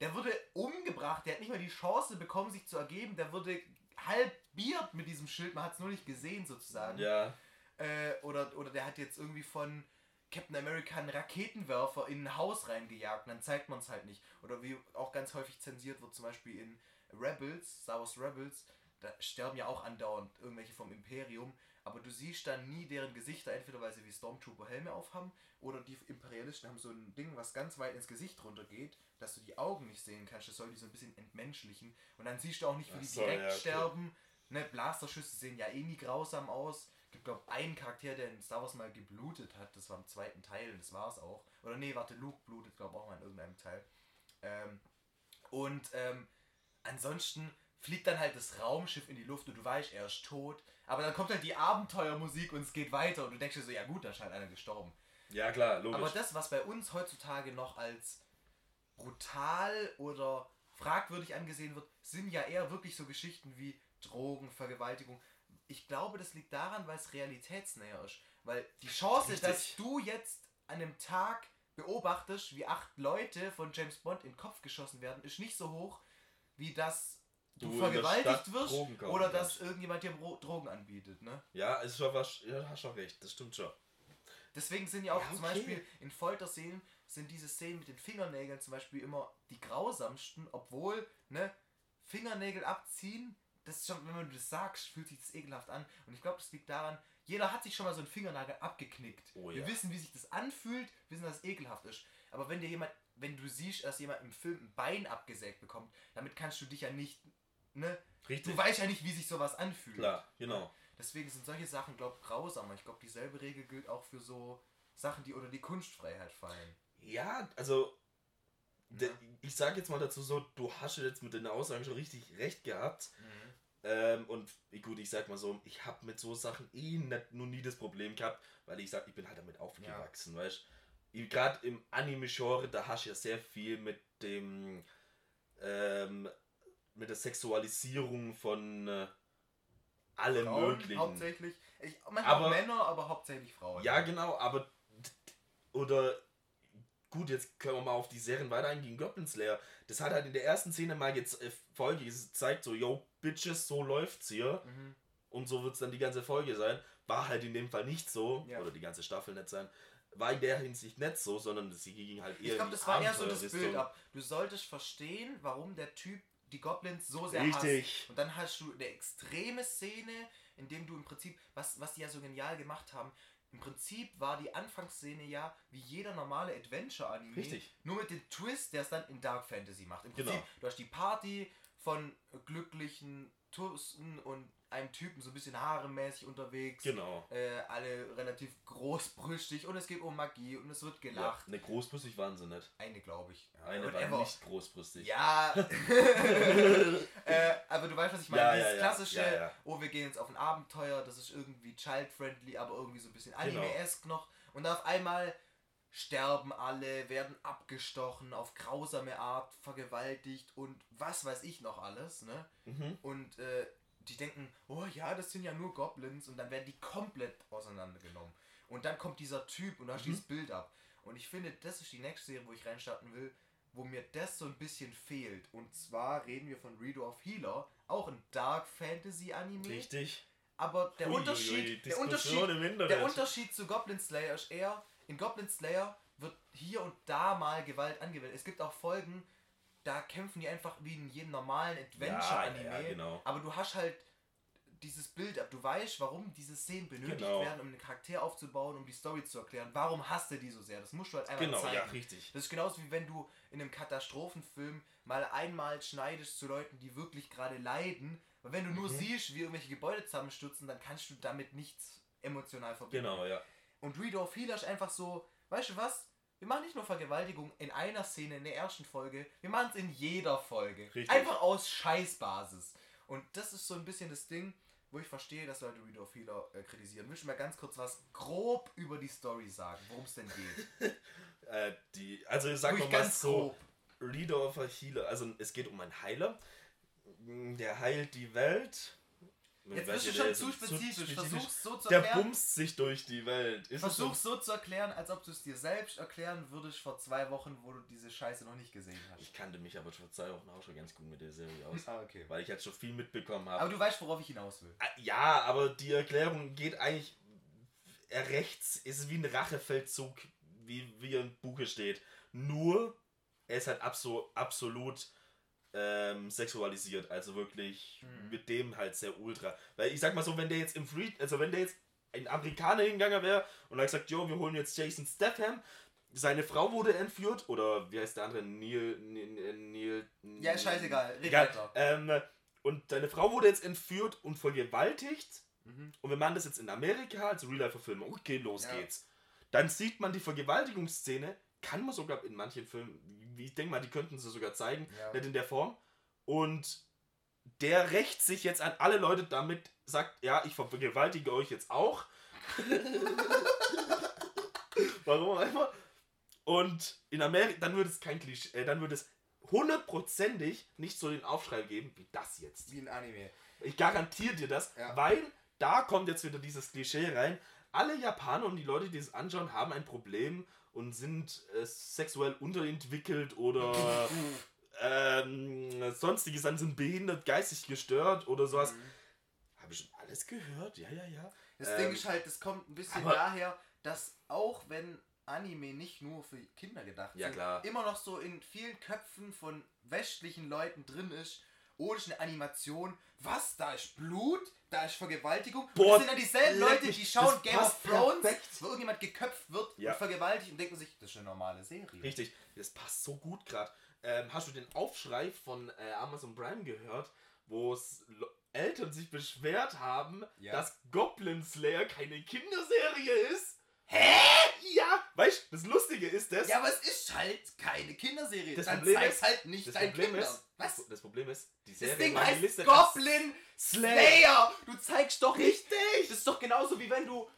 der wurde umgebracht, der hat nicht mal die Chance bekommen, sich zu ergeben, der wurde halbiert mit diesem Schild, man hat es nur nicht gesehen sozusagen. Ja. Äh, oder, oder der hat jetzt irgendwie von Captain America einen Raketenwerfer in ein Haus reingejagt und dann zeigt man es halt nicht. Oder wie auch ganz häufig zensiert wird, zum Beispiel in Rebels, Star Wars Rebels, da sterben ja auch andauernd irgendwelche vom Imperium, aber du siehst dann nie deren Gesichter, entweder weil sie wie Stormtrooper Helme aufhaben oder die Imperialisten haben so ein Ding, was ganz weit ins Gesicht runtergeht, dass du die Augen nicht sehen kannst, das soll die so ein bisschen entmenschlichen und dann siehst du auch nicht, wie die so, direkt ja, okay. sterben. Ne, Blasterschüsse sehen ja eh nie grausam aus. Gibt glaub einen Charakter, der in Star Wars mal geblutet hat, das war im zweiten Teil, das war's auch. Oder nee, warte, Luke blutet glaub auch mal in irgendeinem Teil. Ähm, und ähm, ansonsten fliegt dann halt das Raumschiff in die Luft und du weißt, er ist tot. Aber dann kommt halt die Abenteuermusik und es geht weiter und du denkst dir so, ja gut, da scheint einer gestorben. Ja, klar, logisch. Aber das, was bei uns heutzutage noch als brutal oder fragwürdig angesehen wird, sind ja eher wirklich so Geschichten wie Drogen, Vergewaltigung. Ich glaube, das liegt daran, weil es realitätsnäher ist. Weil die Chance, Richtig. dass du jetzt an einem Tag beobachtest, wie acht Leute von James Bond in den Kopf geschossen werden, ist nicht so hoch, wie dass du, vergewaltigt wirst oder dass kannst. irgendjemand dir Drogen anbietet. Ne? ja, ist schon was. Ja, hast schon recht, das stimmt schon. Deswegen sind ja auch Ja, zum okay. Beispiel in Folterszenen sind diese Szenen mit den Fingernägeln zum Beispiel immer die grausamsten, obwohl, ne, Fingernägel abziehen, das ist schon, wenn du das sagst, fühlt sich das ekelhaft an. Und ich glaube, das liegt daran, jeder hat sich schon mal so einen Fingernagel abgeknickt. Oh Wir ja. wissen, wie sich das anfühlt, wissen, dass es ekelhaft ist. Aber wenn dir jemand, wenn du siehst, dass jemand im Film ein Bein abgesägt bekommt, damit kannst du dich ja nicht, ne, Richtig. du weißt ja nicht, wie sich sowas anfühlt. Klar, genau. Deswegen sind solche Sachen, glaube ich, grausamer. Ich glaube, dieselbe Regel gilt auch für so Sachen, die unter die Kunstfreiheit fallen. Ja, also. Ja. Ich sag jetzt mal dazu so, du hast jetzt mit den Aussagen schon richtig recht gehabt. Ähm, und gut, ich sag mal so, ich habe mit so Sachen eh nicht, nur nie das Problem gehabt, weil ich sag, ich bin halt damit aufgewachsen, weißt du. Gerade im Anime-Genre, da hast du ja sehr viel mit dem, ähm, mit der Sexualisierung von äh, allem Frauen Möglichen. hauptsächlich. Ich, manchmal Aber- Männer, aber hauptsächlich Frauen. Ja, genau, aber. Oder. Gut, jetzt können wir mal auf die Serien weiter eingehen. Goblin Slayer. Das hat halt in der ersten Szene mal jetzt äh, Folge gezeigt, so, yo, Bitches, so läuft's hier. Mhm. Und so wird's dann die ganze Folge sein. War halt in dem Fall nicht so. Ja. Oder die ganze Staffel nicht sein. War in der Hinsicht nicht so, sondern sie ging halt eher Ich glaube, das war eher so das. Bild ab. Du solltest verstehen, warum der Typ die Goblins so sehr Richtig. hasst. Und dann hast du eine extreme Szene, in dem du im Prinzip, was, was die ja so genial gemacht haben, im Prinzip war die Anfangsszene ja wie jeder normale Adventure-Anime. Richtig. Nur mit dem Twist, der es dann in Dark Fantasy macht. Im Prinzip, Genau. du hast die Party von glücklichen Touristen und einem Typen so ein bisschen haaremäßig unterwegs. Genau. Äh, alle relativ großbrüstig und es geht um Magie und es wird Ja, gelacht. eine großbrüstig waren sie nicht. Eine, glaube ich. Ja, Eine whatever. war nicht großbrüstig. Ja. äh, aber du weißt, was ich meine. Ja, Dieses ja, ja. klassische, Ja, ja. oh, wir gehen jetzt auf ein Abenteuer, das ist irgendwie child-friendly, aber irgendwie so ein bisschen Genau. anime-esque noch. Und auf einmal sterben alle, werden abgestochen, auf grausame Art vergewaltigt und was weiß ich noch alles, ne? Mhm. Und äh, die denken, oh ja, das sind ja nur Goblins und dann werden die komplett auseinandergenommen. Und dann kommt dieser Typ und hast Mhm. dieses Bild ab. Und ich finde, das ist die nächste Serie, wo ich reinstarten will, wo mir das so ein bisschen fehlt. Und zwar reden wir von Redo of Healer, auch ein Dark Fantasy Anime. Richtig. Aber der Ui, ui, Unterschied, der Diskussion Unterschied, der Unterschied zu Goblin Slayer ist eher, in Goblin Slayer wird hier und da mal Gewalt angewendet. Es gibt auch Folgen, da kämpfen die einfach wie in jedem normalen Adventure-Anime. Ja, ja, genau. Aber du hast halt dieses Bild ab. Du weißt, warum diese Szenen benötigt Genau. werden, um einen Charakter aufzubauen, um die Story zu erklären. Warum hasst er die so sehr? Das musst du halt einmal Genau, zeigen. ja, richtig. Das ist genauso wie wenn du in einem Katastrophenfilm mal einmal schneidest zu Leuten, die wirklich gerade leiden. Weil wenn du nur Mhm. siehst, wie irgendwelche Gebäude zusammenstürzen, dann kannst du damit nichts emotional verbinden. Genau, ja. Und Reader of Healer ist einfach so, weißt du was? Wir machen nicht nur Vergewaltigung in einer Szene in der ersten Folge, wir machen es in jeder Folge. Richtig. Einfach aus Scheißbasis. Und das ist so ein bisschen das Ding, wo ich verstehe, dass Leute Reader of Healer äh, kritisieren. Willst du mal ganz kurz was grob über die Story sagen, worum es denn geht? Äh, die, also sag Ruhig mal ganz so. grob. Of a Healer, also es geht um einen Heiler. Der heilt die Welt. Jetzt bist du schon der zu ist spezifisch. Versuch's so zu Der erklären. bumst sich durch die Welt. Ist Versuch's so zu erklären, als ob du es dir selbst erklären würdest vor zwei Wochen, wo du diese Scheiße noch nicht gesehen hast. Ich kannte mich aber vor zwei Wochen auch schon ganz gut mit der Serie aus. Ah, okay. weil ich jetzt schon viel mitbekommen habe. Aber du weißt, worauf ich hinaus will. Ah, Ja, aber die Erklärung geht eigentlich er rechts, ist wie ein Rachefeldzug, wie, wie im Buche steht. Nur, er ist halt abso, absolut ähm, sexualisiert, also wirklich Mhm. mit dem halt sehr ultra. Weil ich sag mal so, wenn der jetzt im Free, also wenn der jetzt ein Amerikaner hingegangen wäre und er gesagt, jo, wir holen jetzt Jason Statham, seine Frau wurde entführt, oder wie heißt der andere? Neil, Neil, Neil Ja, scheißegal. Red Egal. Ähm, und deine Frau wurde jetzt entführt und vergewaltigt. Mhm. Und wir machen das jetzt in Amerika als Real-Life-Verfilmung. Okay, los Ja. geht's. Dann sieht man die Vergewaltigungsszene, kann man sogar in manchen Filmen, wie ich denke mal, die könnten sie sogar zeigen, Ja. nicht in der Form. Und der rächt sich jetzt an alle Leute damit, sagt, ja, ich vergewaltige euch jetzt auch. Warum einfach? Und in Amerika, dann würde es kein Klischee, äh, dann würde es hundertprozentig nicht so den Aufschrei geben wie das jetzt. Wie ein Anime. Ich garantiere dir das, Ja. weil da kommt jetzt wieder dieses Klischee rein. Alle Japaner und die Leute, die es anschauen, haben ein Problem und sind äh, sexuell unterentwickelt oder ähm, sonstiges, dann sind behindert, geistig gestört oder sowas. Mhm. Habe ich schon alles gehört? Ja, ja, ja. Das Ähm, Ding ist halt, das kommt ein bisschen daher, dass auch wenn Anime nicht nur für Kinder gedacht Ja, sind, klar. immer noch so in vielen Köpfen von westlichen Leuten drin ist, oh, das ist eine Animation, was, da ist Blut, da ist Vergewaltigung. Boah, das sind dann dieselben Leute, die schauen Game of Thrones, perfekt. wo irgendjemand geköpft wird Ja. und vergewaltigt und denken sich, das ist eine normale Serie. Richtig, das passt so gut gerade. Ähm, hast du den Aufschrei von äh, Amazon Prime gehört, wo es Eltern sich beschwert haben, Ja. dass Goblin Slayer keine Kinderserie ist? Hä? Ja! Weißt du, das Lustige ist das. Ja, aber es ist halt keine Kinderserie. Das dann Problem ist- halt nicht das deinen Problem Kindern. ist, Was? Das, das Problem ist, die Das Serie Ding war heißt als Goblin Slayer. Slayer! Du zeigst doch nicht. Richtig! Das ist doch genauso wie wenn du.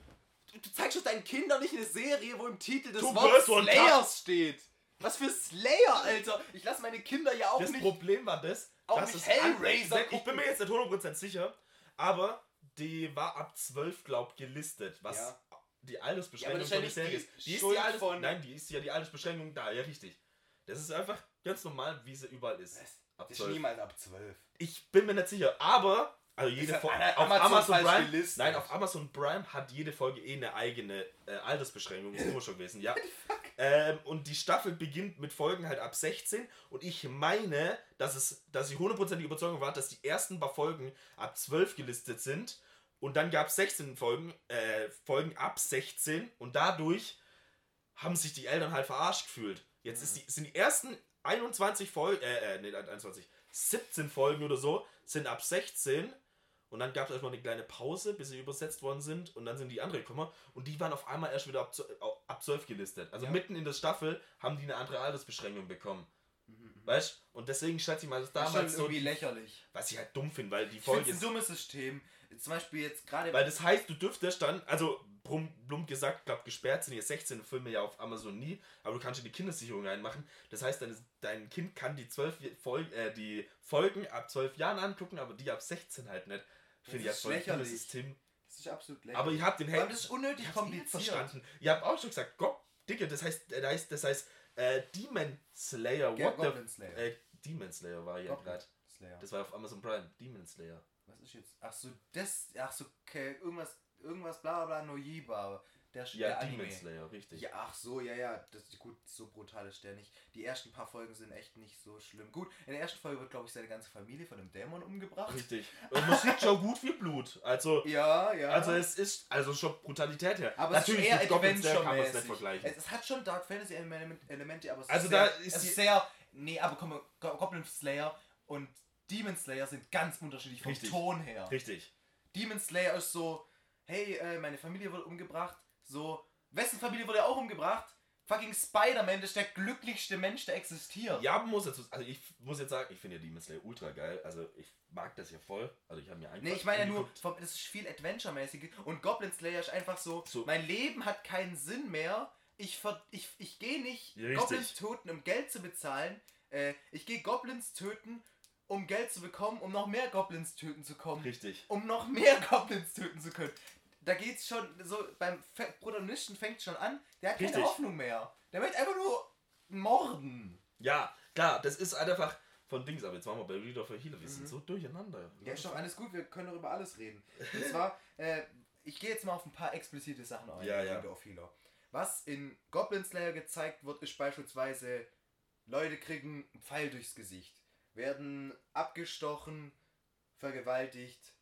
Du, du zeigst doch deinen Kindern nicht eine Serie, wo im Titel das Wort Girls, One Slayers steht. Was für Slayer, Alter! Ich lasse meine Kinder ja auch Das nicht. Problem war das, Auch dass nicht Hellraiser Ich bin mir jetzt nicht 100% sicher, aber die war ab 12, glaub gelistet, was Ja. Die Altersbeschränkung Ja, das ist von der Serie die ist. Die ist Schuld die Alters von- Nein, die ist ja die Altersbeschränkung da, ja richtig. Das ist einfach ganz normal, wie sie überall ist. Was? Ab Das ist 12. niemals ab 12. Ich bin mir nicht sicher, aber also jede Folge auf Amazon Amazon Prime, nein, auf Amazon Prime hat jede Folge eh eine eigene äh, Altersbeschränkung, ist immer schon gewesen, ja. ähm, und die Staffel beginnt mit Folgen halt ab 16 und ich meine, dass es, dass ich hundertprozentig Überzeugung war, dass die ersten paar Folgen ab 12 gelistet sind und dann gab es 16 Folgen, äh, Folgen ab 16 und dadurch haben sich die Eltern halt verarscht gefühlt. Jetzt ist die, sind die ersten 21 Folgen, äh, äh, nee, 21, 17 Folgen oder so, sind ab 16 und dann gab es erstmal eine kleine Pause, bis sie übersetzt worden sind und dann sind die anderen gekommen und die waren auf einmal erst wieder ab, ab 12 gelistet. Also Ja. mitten in der Staffel haben die eine andere Altersbeschränkung bekommen. Weißt Und deswegen schätze ich mal, dass Das ist schon damals so, irgendwie lächerlich. was ich halt dumm finde, weil die Ich Folge es ein dummes System. Zum Beispiel jetzt gerade. weil das heißt, du dürftest dann, also plump, gesagt, glaube gesperrt sind hier 16 Filme ja auf Amazon nie, aber du kannst dir die Kindersicherung reinmachen. Das heißt, dein, dein Kind kann die, 12 Fol äh, die Folgen ab 12 Jahren angucken, aber die ab 16 halt nicht. Finde ich ja voll cooles System. Das ist absolut lächerlich. Aber ich habe den Hate- das ist unnötig kompliziert. verstanden. Ihr habt auch schon gesagt, Gott, Dicke, das heißt, äh, das heißt, das heißt äh, Demon Slayer. Ja, What Goblin the Slayer. äh, Demon Slayer war ja gerade. Das war auf Amazon Prime. Demon Slayer. Was ist jetzt? Ach so, das. Ach so, okay, irgendwas, irgendwas bla bla bla, Noiba. Der, Ja, der Demon Anime. Slayer, richtig. Ja, ach so, ja, ja. Das ist gut, so brutal ist der nicht. Die ersten paar Folgen sind echt nicht so schlimm. Gut, in der ersten Folge wird, glaube ich, seine ganze Familie von einem Dämon umgebracht. Richtig. Und man sieht schon gut wie Blut. Also, Ja, ja. also es ist also schon Brutalität her. aber es ist Natürlich eher Slayer kann man es nicht vergleichen. Es, es hat schon Dark Fantasy Element- Elemente, aber es Also ist da sehr, ist es ist sehr. Nee, aber komm, Go- Goblin Slayer und Demon Slayer sind ganz unterschiedlich vom Richtig. Ton her. Richtig. Demon Slayer ist so, hey, äh, meine Familie wurde umgebracht. So, wessen Familie wurde auch umgebracht? Fucking Spider-Man ist der glücklichste Mensch, der existiert. Ja, muss dazu, also ich muss jetzt sagen, ich finde ja Demon Slayer ultra geil. Also ich mag das ja voll. Also ich habe mir einfach. Nee, ich meine ja nur, vom, das ist viel Adventure-mäßig. Und Goblin Slayer ist einfach so, So. mein Leben hat keinen Sinn mehr. Ich, ver, ich, ich gehe nicht Richtig. Goblins töten, um Geld zu bezahlen. Äh, ich gehe Goblins töten, um Geld zu bekommen, um noch mehr Goblins töten zu kommen. Richtig. Um noch mehr Goblins töten zu können. Da geht's schon so, beim Protagonisten fängt schon an, der hat keine Richtig. Hoffnung mehr. Der möchte einfach nur morden. Ja, klar, das ist einfach von Dings, aber jetzt waren wir bei Reader for Healer, wir sind so durcheinander. Ja, ist doch alles gut, wir können doch über alles reden. Und zwar, äh, ich gehe jetzt mal auf ein paar explizite Sachen ein. Ja, ja. Of Healer. Was in Goblin Slayer gezeigt wird, ist beispielsweise, Leute kriegen einen Pfeil durchs Gesicht, werden abgestochen, vergewaltigt.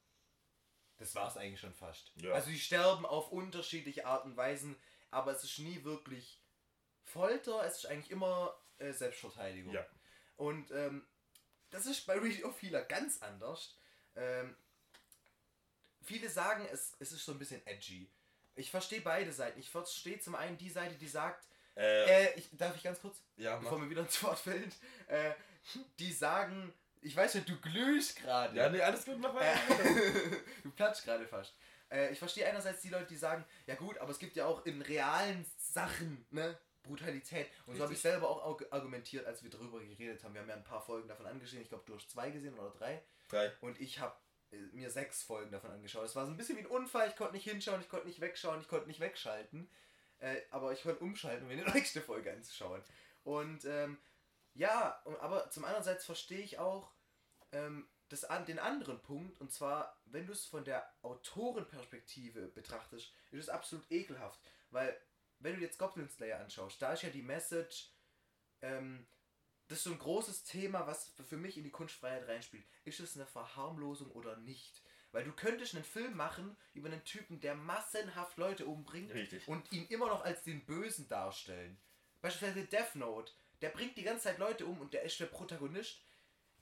Das war's eigentlich schon fast. Ja. Also die sterben auf unterschiedliche Arten und Weisen, aber es ist nie wirklich Folter, es ist eigentlich immer äh, Selbstverteidigung. Ja. Und ähm, das ist bei Read of Healer ganz anders. Ähm, viele sagen, es, es ist so ein bisschen edgy. Ich verstehe beide Seiten. Ich verstehe zum einen die Seite, die sagt, Äh, äh, ich, darf ich ganz kurz, ja, bevor mach. mir wieder ins Wort fällt, äh, die sagen, ich weiß nicht, du glühst gerade. Ja, nee, alles gut, mach weiter. du platschst gerade fast. Äh, ich verstehe einerseits die Leute, die sagen, ja gut, aber es gibt ja auch in realen Sachen, ne, Brutalität. Und so habe ich Richtig. selber auch arg- argumentiert, als wir darüber geredet haben. Wir haben ja ein paar Folgen davon angesehen. Ich glaube, du hast zwei gesehen oder drei. Drei. Und ich habe äh, mir sechs Folgen davon angeschaut. Es war so ein bisschen wie ein Unfall. Ich konnte nicht hinschauen, ich konnte nicht wegschauen, ich konnte nicht wegschalten. Äh, aber ich konnte umschalten, um mir die nächste Folge anzuschauen. Und ähm, ja, aber zum andererseits verstehe ich auch ähm, das, an, den anderen Punkt. Und zwar, wenn du es von der Autorenperspektive betrachtest, ist es absolut ekelhaft. Weil, wenn du jetzt Goblin Slayer anschaust, da ist ja die Message, ähm, das ist so ein großes Thema, was für mich in die Kunstfreiheit reinspielt. Ist es eine Verharmlosung oder nicht? Weil du könntest einen Film machen über einen Typen, der massenhaft Leute umbringt Richtig. und ihn immer noch als den Bösen darstellen. Beispielsweise Death Note, der bringt die ganze Zeit Leute um und der ist der Protagonist,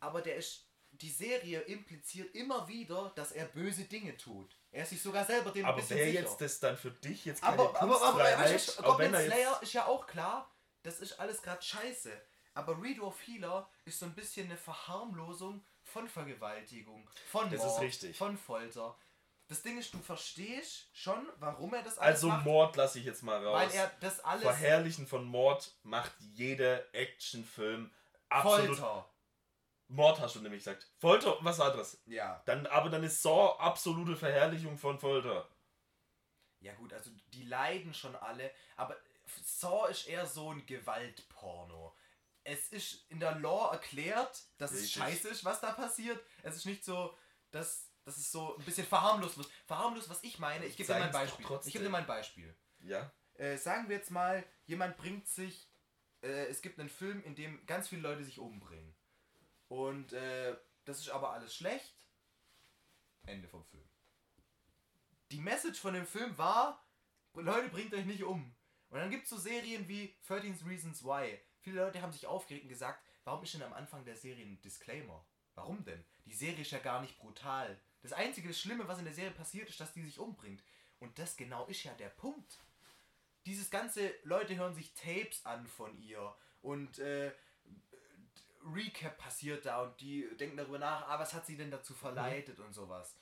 aber der ist. Die Serie impliziert immer wieder, dass er böse Dinge tut. Er ist sich sogar selber dem ein Aber wäre sicher. jetzt das dann für dich jetzt keine Aber, aber, aber, weißt du, auch Goblin er Slayer ist ja auch klar, das ist alles gerade scheiße. Aber Read of Healer ist so ein bisschen eine Verharmlosung von Vergewaltigung, von Das ist Mord, richtig. von Folter. Das Ding ist, du verstehst schon, warum er das alles also macht, Mord lasse ich jetzt mal raus. weil er das alles Verherrlichen von Mord macht jeder Actionfilm absolut. Folter. Mord hast du nämlich gesagt. Folter, was anderes. Ja. Dann, aber dann ist Saw absolute Verherrlichung von Folter. Ja gut, also die leiden schon alle, aber Saw ist eher so ein Gewaltporno. Es ist in der Lore erklärt, dass es Richtig. scheiße ist, was da passiert. Es ist nicht so, dass das ist so ein bisschen verharmlos wird. Verharmlos, was ich meine, ich gebe dir mal ein Beispiel. Ich gebe dir mal ein Beispiel. Ja. Äh, sagen wir jetzt mal, jemand bringt sich, äh, es gibt einen Film, in dem ganz viele Leute sich umbringen. Und äh, das ist aber alles schlecht. Ende vom Film. Die Message von dem Film war, Leute, bringt euch nicht um. Und dann gibt es so Serien wie 13 Reasons Why. Viele Leute haben sich aufgeregt und gesagt, warum ist denn am Anfang der Serie ein Disclaimer? Warum denn? Die Serie ist ja gar nicht brutal. Das einzige Schlimme, was in der Serie passiert, ist, dass die sich umbringt. Und das genau ist ja der Punkt. Dieses ganze, Leute hören sich Tapes an von ihr und äh, Recap passiert da und die denken darüber nach, ah, was hat sie denn dazu verleitet und sowas.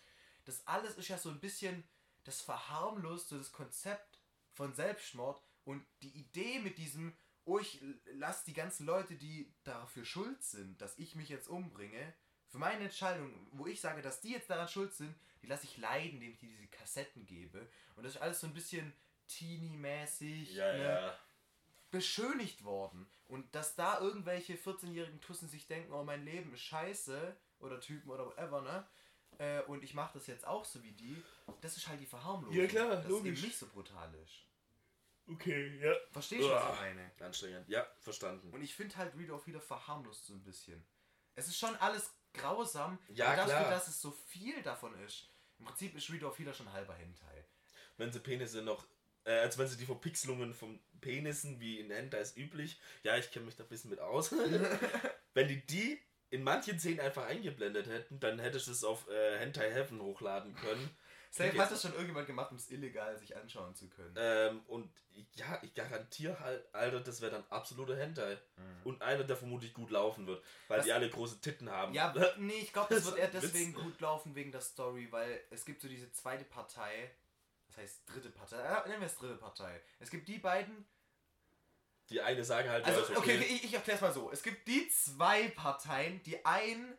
Das alles ist ja so ein bisschen das verharmlost, so das Konzept von Selbstmord und die Idee mit diesem, oh, ich lasse die ganzen Leute, die dafür schuld sind, dass ich mich jetzt umbringe, für meine Entscheidung, wo ich sage, dass die jetzt daran schuld sind, die lasse ich leiden, indem ich dir diese Kassetten gebe. Und das ist alles so ein bisschen teeny-mäßig. Ja, ne? ja. beschönigt worden. Und dass da irgendwelche 14-jährigen Tussen sich denken, oh, mein Leben ist scheiße, oder Typen oder whatever, ne? Äh, und ich mache das jetzt auch so wie die, das ist halt die Verharmlosung. Ja, klar, dass logisch. es eben nicht so brutal ist. Okay, ja. Verstehst du, was ich meine? Anstrengend. Ja, verstanden. Und ich finde halt Read of wieder verharmlost so ein bisschen. Es ist schon alles grausam, Ja, aber dafür, klar. dass es so viel davon ist. Im Prinzip ist Read of wieder schon halber Hentai. wenn sie Penisse noch, äh, als wenn sie die Verpixelungen von Penissen wie in Hentai ist üblich, ja, ich kenne mich da ein bisschen mit aus. wenn die die in manchen Szenen einfach eingeblendet hätten, dann hättest du es auf äh, Hentai Heaven hochladen können. Safe hat das schon irgendjemand gemacht, um es illegal sich anschauen zu können. Ähm, und ja, ich garantiere halt, Alter, das wäre dann absolute Hentai. Und einer, der vermutlich gut laufen wird, weil Was- die alle große Titten haben. Ja, nee, ich glaube, das Das wird eher ein Witz. deswegen gut laufen wegen der Story, weil es gibt so diese zweite Partei, das heißt dritte Partei, äh, nennen wir es dritte Partei. Es gibt die beiden, Die eine sagen halt, also ja, okay, okay ich, ich erkläre es mal so. Es gibt die zwei Parteien, die einen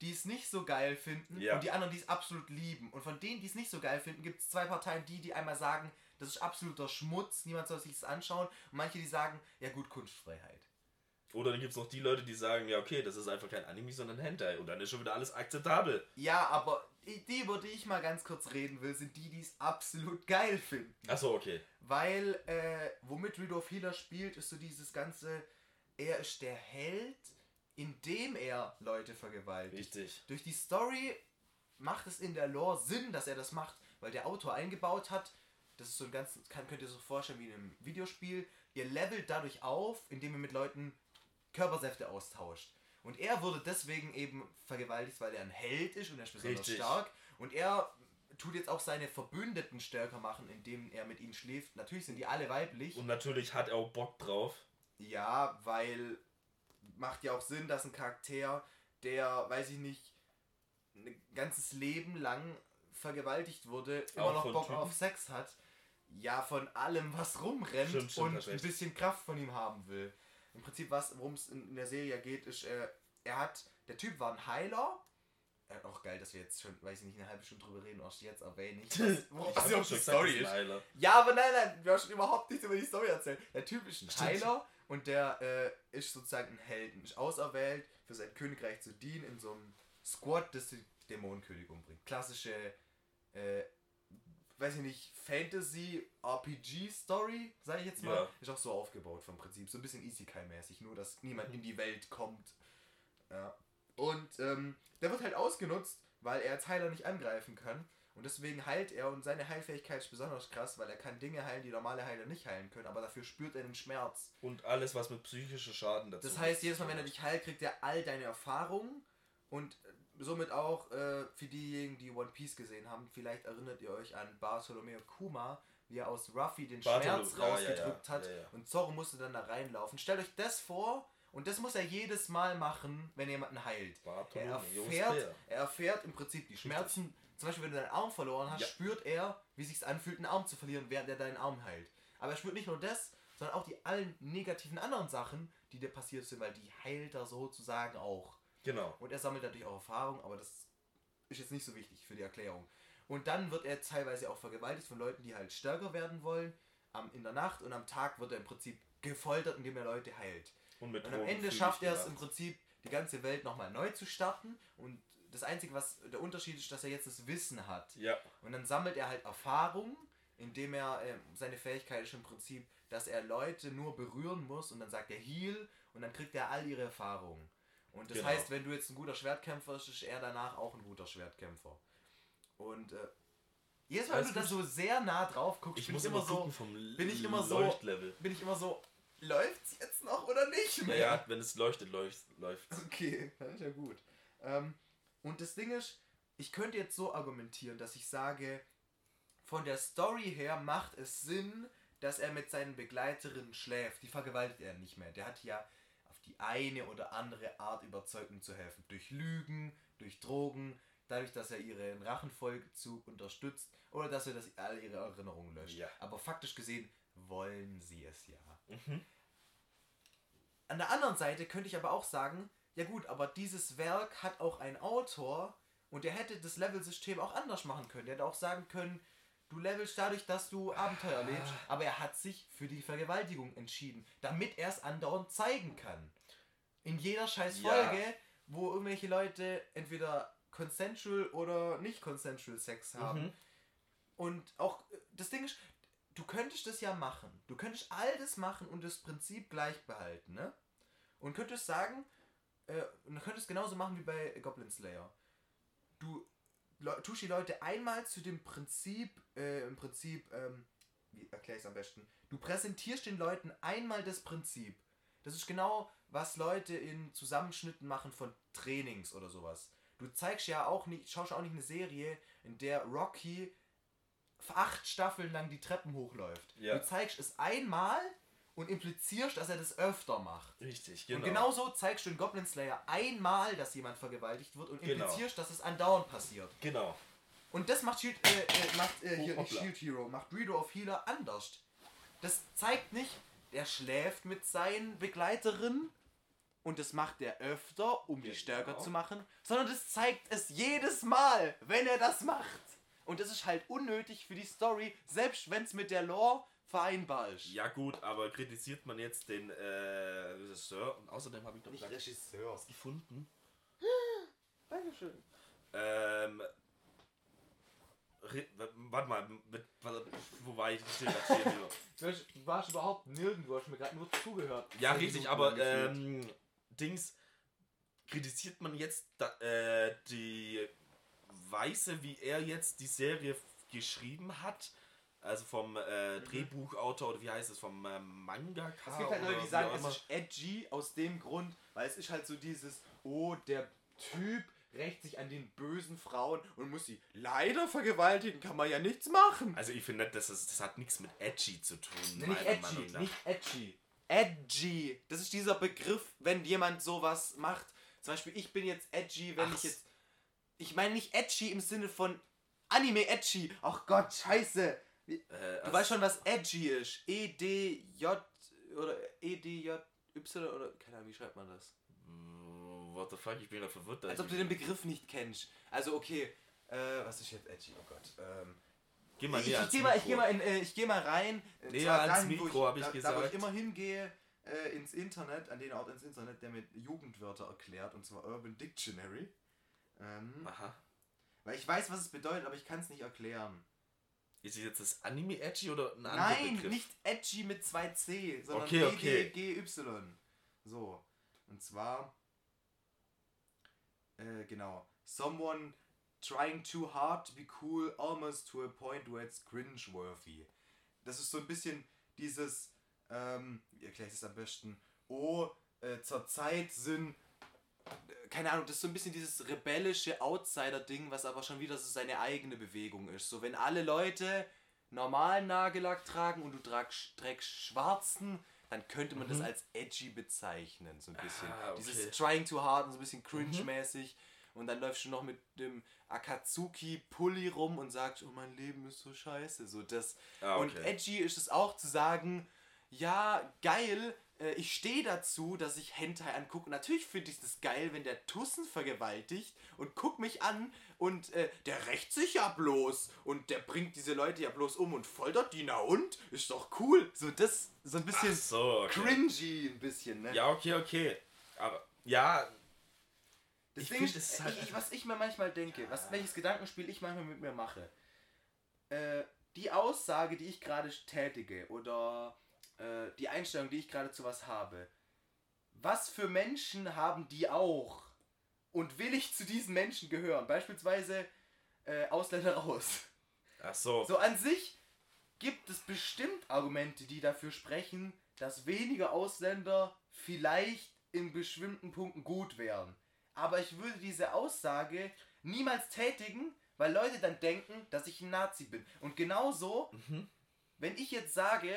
die es nicht so geil finden Ja. und die anderen, die es absolut lieben. Und von denen, die es nicht so geil finden, gibt es zwei Parteien, die, die einmal sagen, das ist absoluter Schmutz, niemand soll sich das anschauen. Und manche, die sagen, ja gut, Kunstfreiheit. Oder dann gibt es noch die Leute, die sagen, ja okay, das ist einfach kein Anime, sondern Hentai. Und dann ist schon wieder alles akzeptabel. Ja, aber die, über die ich mal ganz kurz reden will, sind die, die es absolut geil finden. Achso, okay. Weil, äh, womit Rudolf Healer spielt, ist so dieses ganze, er ist der Held, indem er Leute vergewaltigt. Richtig. Durch die Story macht es in der Lore Sinn, dass er das macht, weil der Autor eingebaut hat, das ist so ein ganz, kann, könnt ihr so vorstellen wie in einem Videospiel, ihr levelt dadurch auf, indem ihr mit Leuten Körpersäfte austauscht. Und er wurde deswegen eben vergewaltigt, weil er ein Held ist und er ist besonders Richtig. stark. Und er tut jetzt auch seine Verbündeten stärker machen, indem er mit ihnen schläft. Natürlich sind die alle weiblich. Und natürlich hat er auch Bock drauf. Ja, weil macht ja auch Sinn, dass ein Charakter, der, weiß ich nicht, ein ganzes Leben lang vergewaltigt wurde, immer Auch noch Bock Typen? auf Sex hat. Ja, von allem, was rumrennt Stimmt, stimmt, und ein bisschen Kraft von ihm haben will. Im Prinzip, was worum es in, der Serie geht, ist, äh, er hat, der Typ war ein Heiler. Äh, auch geil, dass wir jetzt schon, weiß ich nicht, eine halbe Stunde drüber reden, erst jetzt erwähne ich, Ich was doch die schon Story ist. Ja, aber nein, nein, wir haben schon überhaupt nichts über die Story erzählt. Der Typ ist ein Stimmt. Heiler und der äh, ist sozusagen ein Helden, ist auserwählt, für sein Königreich zu dienen in so einem Squad, das den Dämonenkönig umbringt. Klassische, äh, weiß ich nicht, Fantasy-RPG-Story, sag ich jetzt mal. Ja. Ist auch so aufgebaut vom Prinzip. So ein bisschen Isekai-mäßig, nur dass niemand in die Welt kommt. Ja. Und ähm, der wird halt ausgenutzt, weil er als Heiler nicht angreifen kann. Und deswegen heilt er und seine Heilfähigkeit ist besonders krass, weil er kann Dinge heilen, die normale Heiler nicht heilen können, aber dafür spürt er den Schmerz. Und alles, was mit psychischer Schaden dazu Das heißt, jedes Mal, wenn er dich heilt, kriegt er all deine Erfahrungen und äh, somit auch äh, für diejenigen, die One Piece gesehen haben, vielleicht erinnert ihr euch an Bartolomeo Kuma, wie er aus Ruffy den Bartholo- Schmerz ja, ja, rausgedrückt ja, hat ja, ja. und Zorro musste dann da reinlaufen. Stellt euch das vor und das muss er jedes Mal machen, wenn er jemanden heilt. Er erfährt, er erfährt im Prinzip die Schmerzen. Zum Beispiel, wenn du deinen Arm verloren hast, Ja. spürt er, wie es sich anfühlt, einen Arm zu verlieren, während er deinen Arm heilt. Aber er spürt nicht nur das, sondern auch die allen negativen anderen Sachen, die dir passiert sind, weil die heilt er sozusagen auch. Genau. Und er sammelt natürlich auch Erfahrung, aber das ist jetzt nicht so wichtig für die Erklärung. Und dann wird er teilweise auch vergewaltigt von Leuten, die halt stärker werden wollen, am, in der Nacht und am Tag wird er im Prinzip gefoltert, indem er Leute heilt. Und, Und am Ende schafft er es im Prinzip, die ganze Welt nochmal neu zu starten. Und das Einzige, was der Unterschied ist, dass er jetzt das Wissen hat. Ja, Und dann sammelt er halt Erfahrung, indem er, ähm, seine Fähigkeit ist im Prinzip, dass er Leute nur berühren muss und dann sagt er Heal und dann kriegt er all ihre Erfahrungen. Und das Genau. heißt, wenn du jetzt ein guter Schwertkämpfer bist, ist er danach auch ein guter Schwertkämpfer. Und äh, jedes Mal, wenn du da so sehr nah drauf guckst, ich bin muss ich immer so, bin ich immer so- bin ich immer so, läuft's jetzt noch oder nicht Ja, mehr? ja, wenn es leuchtet, läuft. Okay, das ist ja gut. Ähm, und das Ding ist, ich könnte jetzt so argumentieren, dass ich sage, von der Story her macht es Sinn, dass er mit seinen Begleiterinnen schläft. Die vergewaltigt er nicht mehr. Der hat ja auf die eine oder andere Art überzeugt, ihm zu helfen. Durch Lügen, durch Drogen, dadurch, dass er ihren Rachenvollzug unterstützt oder dass er das, all ihre Erinnerungen löscht. Ja. Aber faktisch gesehen wollen sie es ja. Mhm. An der anderen Seite könnte ich aber auch sagen, ja gut, aber dieses Werk hat auch einen Autor und der hätte das Levelsystem auch anders machen können. Der hätte auch sagen können, du levelst dadurch, dass du Abenteuer erlebst, aber er hat sich für die Vergewaltigung entschieden, damit er es andauernd zeigen kann. In jeder scheiß Ja. Folge, wo irgendwelche Leute entweder consensual oder nicht consensual Sex haben. Mhm. Und auch das Ding ist, du könntest das ja machen. Du könntest all das machen und das Prinzip gleich behalten, ne? Und könntest sagen, äh, und du könntest genauso machen wie bei Goblin Slayer. Du le- tust die Leute einmal zu dem Prinzip, äh, im Prinzip, ähm, wie erkläre ich es am besten? Du präsentierst den Leuten einmal das Prinzip. Das ist genau, was Leute in Zusammenschnitten machen von Trainings oder sowas. Du zeigst ja auch nicht, schaust auch nicht eine Serie, in der Rocky acht Staffeln lang die Treppen hochläuft. Ja. Du zeigst es einmal und implizierst, dass er das öfter macht. Richtig, genau. Und genauso zeigst du in Goblin Slayer einmal, dass jemand vergewaltigt wird und Genau. implizierst, dass es andauernd passiert. Genau. Und das macht Shield, äh, äh, macht äh, hier Oh, nicht hoppla. Shield Hero, macht Reader of Healer anders. Das zeigt nicht, der schläft mit seinen Begleiterinnen und das macht er öfter, um die Genau. stärker zu machen, sondern das zeigt es jedes Mal, wenn er das macht. Und das ist halt unnötig für die Story, selbst wenn es mit der Lore ist. Ja gut, aber kritisiert man jetzt den äh, Regisseur und außerdem habe ich doch Nicht Regisseur. was gefunden. Dankeschön. Ähm, Re- warte mal, mit, warte, wo war ich? Grad stehen wieder. Du, warst überhaupt nirgendwo, hast mir gerade nur zugehört. Ja, Zehn richtig, Minuten aber lang gefühlt. ähm, Dings, kritisiert man jetzt da, äh, die Weise, wie er jetzt die Serie f- geschrieben hat? Also vom äh, Drehbuchautor oder wie heißt es, vom äh, Mangaka? Mhm. Es gibt halt Leute, die sagen, es ist edgy aus dem Grund, weil es ist halt so dieses, oh, der Typ rächt sich an den bösen Frauen und muss sie leider vergewaltigen, kann man ja nichts machen. Also ich finde, das, ist, das hat nichts mit edgy zu tun. Nee, nicht edgy, nicht edgy. Edgy. Das ist dieser Begriff, wenn jemand sowas macht. Zum Beispiel, ich bin jetzt edgy, wenn Ach ich jetzt. Ich meine nicht edgy im Sinne von Anime edgy. Ach Gott, scheiße. Äh, Du weißt schon, was edgy ist. E-D-J oder E-D-J-Y oder keine Ahnung, wie schreibt man das? What the fuck, ich bin da verwirrt. Als ob du den Begriff nicht kennst. Also okay, äh, was ist jetzt edgy? Oh Gott. Ähm, Geh mal ich, näher ich mal, ich Mikro. geh mal, in, äh, ich geh mal rein. äh, Näher ans wo Mikro, hab ich da, Da, wo gesagt. ich immer hingehe, äh, ins Internet, an den Ort ins Internet, der mit Jugendwörter erklärt, und zwar Urban Dictionary. Ähm, Aha. weil ich weiß, was es bedeutet, aber ich kann es nicht erklären. Ist es jetzt das Anime edgy oder ein anderer Nein, Begriff? nicht edgy mit 2C, sondern Okay, okay. E-D-G-Y. So. Und zwar, äh, genau. Someone trying too hard to be cool, almost to a point where it's cringe-worthy. Das ist so ein bisschen dieses, ähm, erkläre ich es am besten? Oh, äh, zur Zeit sind, keine Ahnung, das ist so ein bisschen dieses rebellische Outsider-Ding, was aber schon wieder so seine eigene Bewegung ist. So, wenn alle Leute normalen Nagellack tragen und du tragst, trägst schwarzen, dann könnte man das als edgy bezeichnen, so ein bisschen. Mhm. Ah, okay. Dieses trying too hard und so ein bisschen cringe-mäßig. Und dann läufst du noch mit dem Akatsuki-Pulli rum und sagst, oh mein Leben ist so scheiße. So das. Ah, Und okay. edgy ist es auch zu sagen, ja, geil, äh, ich stehe dazu, dass ich Hentai angucke. Natürlich finde ich das geil, wenn der Tussen vergewaltigt und guck mich an und äh, der rächt sich ja bloß und der bringt diese Leute ja bloß um und foltert die, na und? Ist doch cool. So das, so ein bisschen so, okay. cringy ein bisschen, ne? Ja, okay, okay. Aber, ja, Das Ich Ding find, halt ich, ich, was ich mir manchmal denke, was, welches Gedankenspiel ich manchmal mit mir mache. Äh, die Aussage, die ich gerade tätige oder äh, die Einstellung, die ich gerade zu was habe. Was für Menschen haben die auch? Und will ich zu diesen Menschen gehören? Beispielsweise äh, Ausländer raus. ach so. So an sich gibt es bestimmt Argumente, die dafür sprechen, dass weniger Ausländer vielleicht in bestimmten Punkten gut wären. Aber ich würde diese Aussage niemals tätigen, weil Leute dann denken, dass ich ein Nazi bin. Und genauso, Mhm. wenn ich jetzt sage,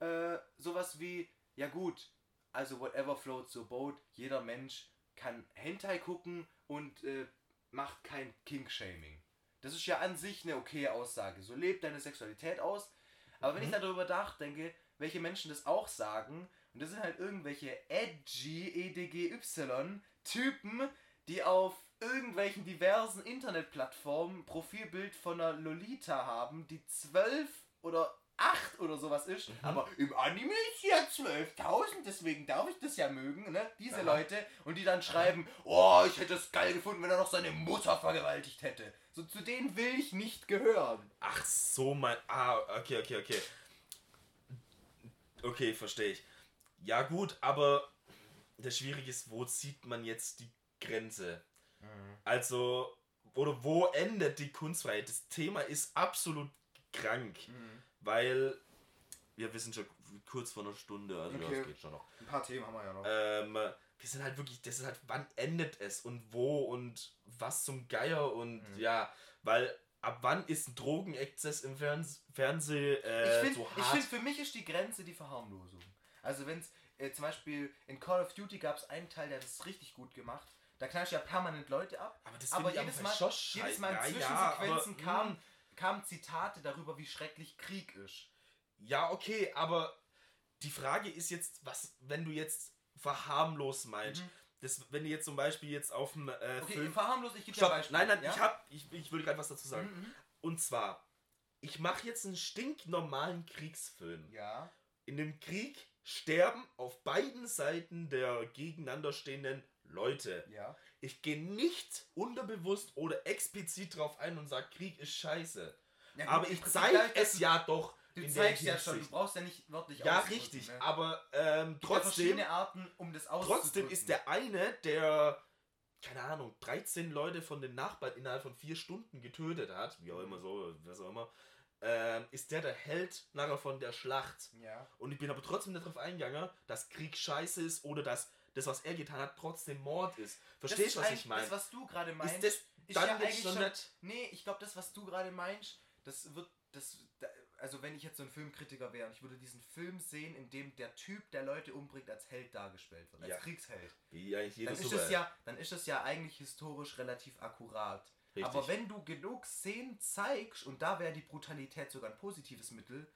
äh, sowas wie, ja gut, also whatever floats your boat, jeder Mensch kann Hentai gucken und äh, macht kein Kink-Shaming. Das ist ja an sich eine okaye Aussage. So lebt deine Sexualität aus. Aber wenn ich darüber nachdenke, welche Menschen das auch sagen, und das sind halt irgendwelche edgy, EDGY Typen, die auf irgendwelchen diversen Internetplattformen Profilbild von einer Lolita haben, die zwölf oder acht oder sowas ist, aber im Anime ist ja 12.000, deswegen darf ich das ja mögen, ne? Diese Aha. Leute und die dann schreiben, oh, ich hätte es geil gefunden, wenn er noch seine Mutter vergewaltigt hätte. So zu denen will ich nicht gehören. Ach so, mein. Ah, okay, okay, okay. Okay, verstehe ich. Ja, gut, aber das Schwierige ist, wo zieht man jetzt die Grenze? Also, oder wo endet die Kunstfreiheit? Das Thema ist absolut krank, weil wir wissen schon kurz vor einer Stunde, also Okay. das geht schon noch. Ein paar Themen haben wir ja noch. Ähm, wir sind halt wirklich, das ist halt, wann endet es und wo und was zum Geier und Mhm. ja, weil ab wann ist ein Drogenexzess im Ferns Fernsehen äh, ich finde, so ich hart? find, für mich ist die Grenze die Verharmlosung. Also wenn es äh, zum Beispiel in Call of Duty gab es einen Teil, der hat das richtig gut gemacht. Da knallst du ja permanent Leute ab. aber das Aber find ich jedes Mal, jedes. Mal in Ja, ja, Zwischensequenzen aber, kamen, mh, kamen Zitate darüber, wie schrecklich Krieg ist. Ja, okay, aber die Frage ist jetzt, was, wenn du jetzt verharmlos meinst. Mhm. Das, wenn du jetzt zum Beispiel jetzt auf dem äh, okay, Film... verharmlos, ich gebe dir Beispiel. Nein, nein, ja? ich hab, ich, ich will gerade was dazu sagen. Mhm, mhm. Und zwar, ich mache jetzt einen stinknormalen Kriegsfilm. Ja. In dem Krieg sterben auf beiden Seiten der gegeneinander stehenden Leute. Ja. Ich gehe nicht unterbewusst oder explizit drauf ein und sage, Krieg ist scheiße. Ja, aber ich zeige es ja doch. Du zeigst ja schon, du brauchst ja nicht wörtlich Ja, richtig, ne? aber ähm, trotzdem. Ja Arten, um das Trotzdem ist der eine, der, keine Ahnung, 13 Leute von den Nachbarn innerhalb von vier Stunden getötet hat, wie auch immer so, was auch immer, ähm, ist der der Held nachher von der Schlacht. Ja. Und ich bin aber trotzdem darauf eingegangen, dass Krieg scheiße ist oder dass das, was er getan hat, trotzdem Mord ist. Verstehst du, was ich meine? Das, was du gerade meinst, ist das ist dann ja eigentlich schon, nicht... Nee, ich glaube, das, was du gerade meinst, das wird... Das, also wenn ich jetzt so ein Filmkritiker wäre und ich würde diesen Film sehen, in dem der Typ, der Leute umbringt, als Held dargestellt wird, als ja. Kriegsheld. Wie eigentlich jedes dann ist, es ja, dann ist es ja eigentlich historisch relativ akkurat. Richtig. Aber wenn du genug Szenen zeigst, und da wäre die Brutalität sogar ein positives Mittel,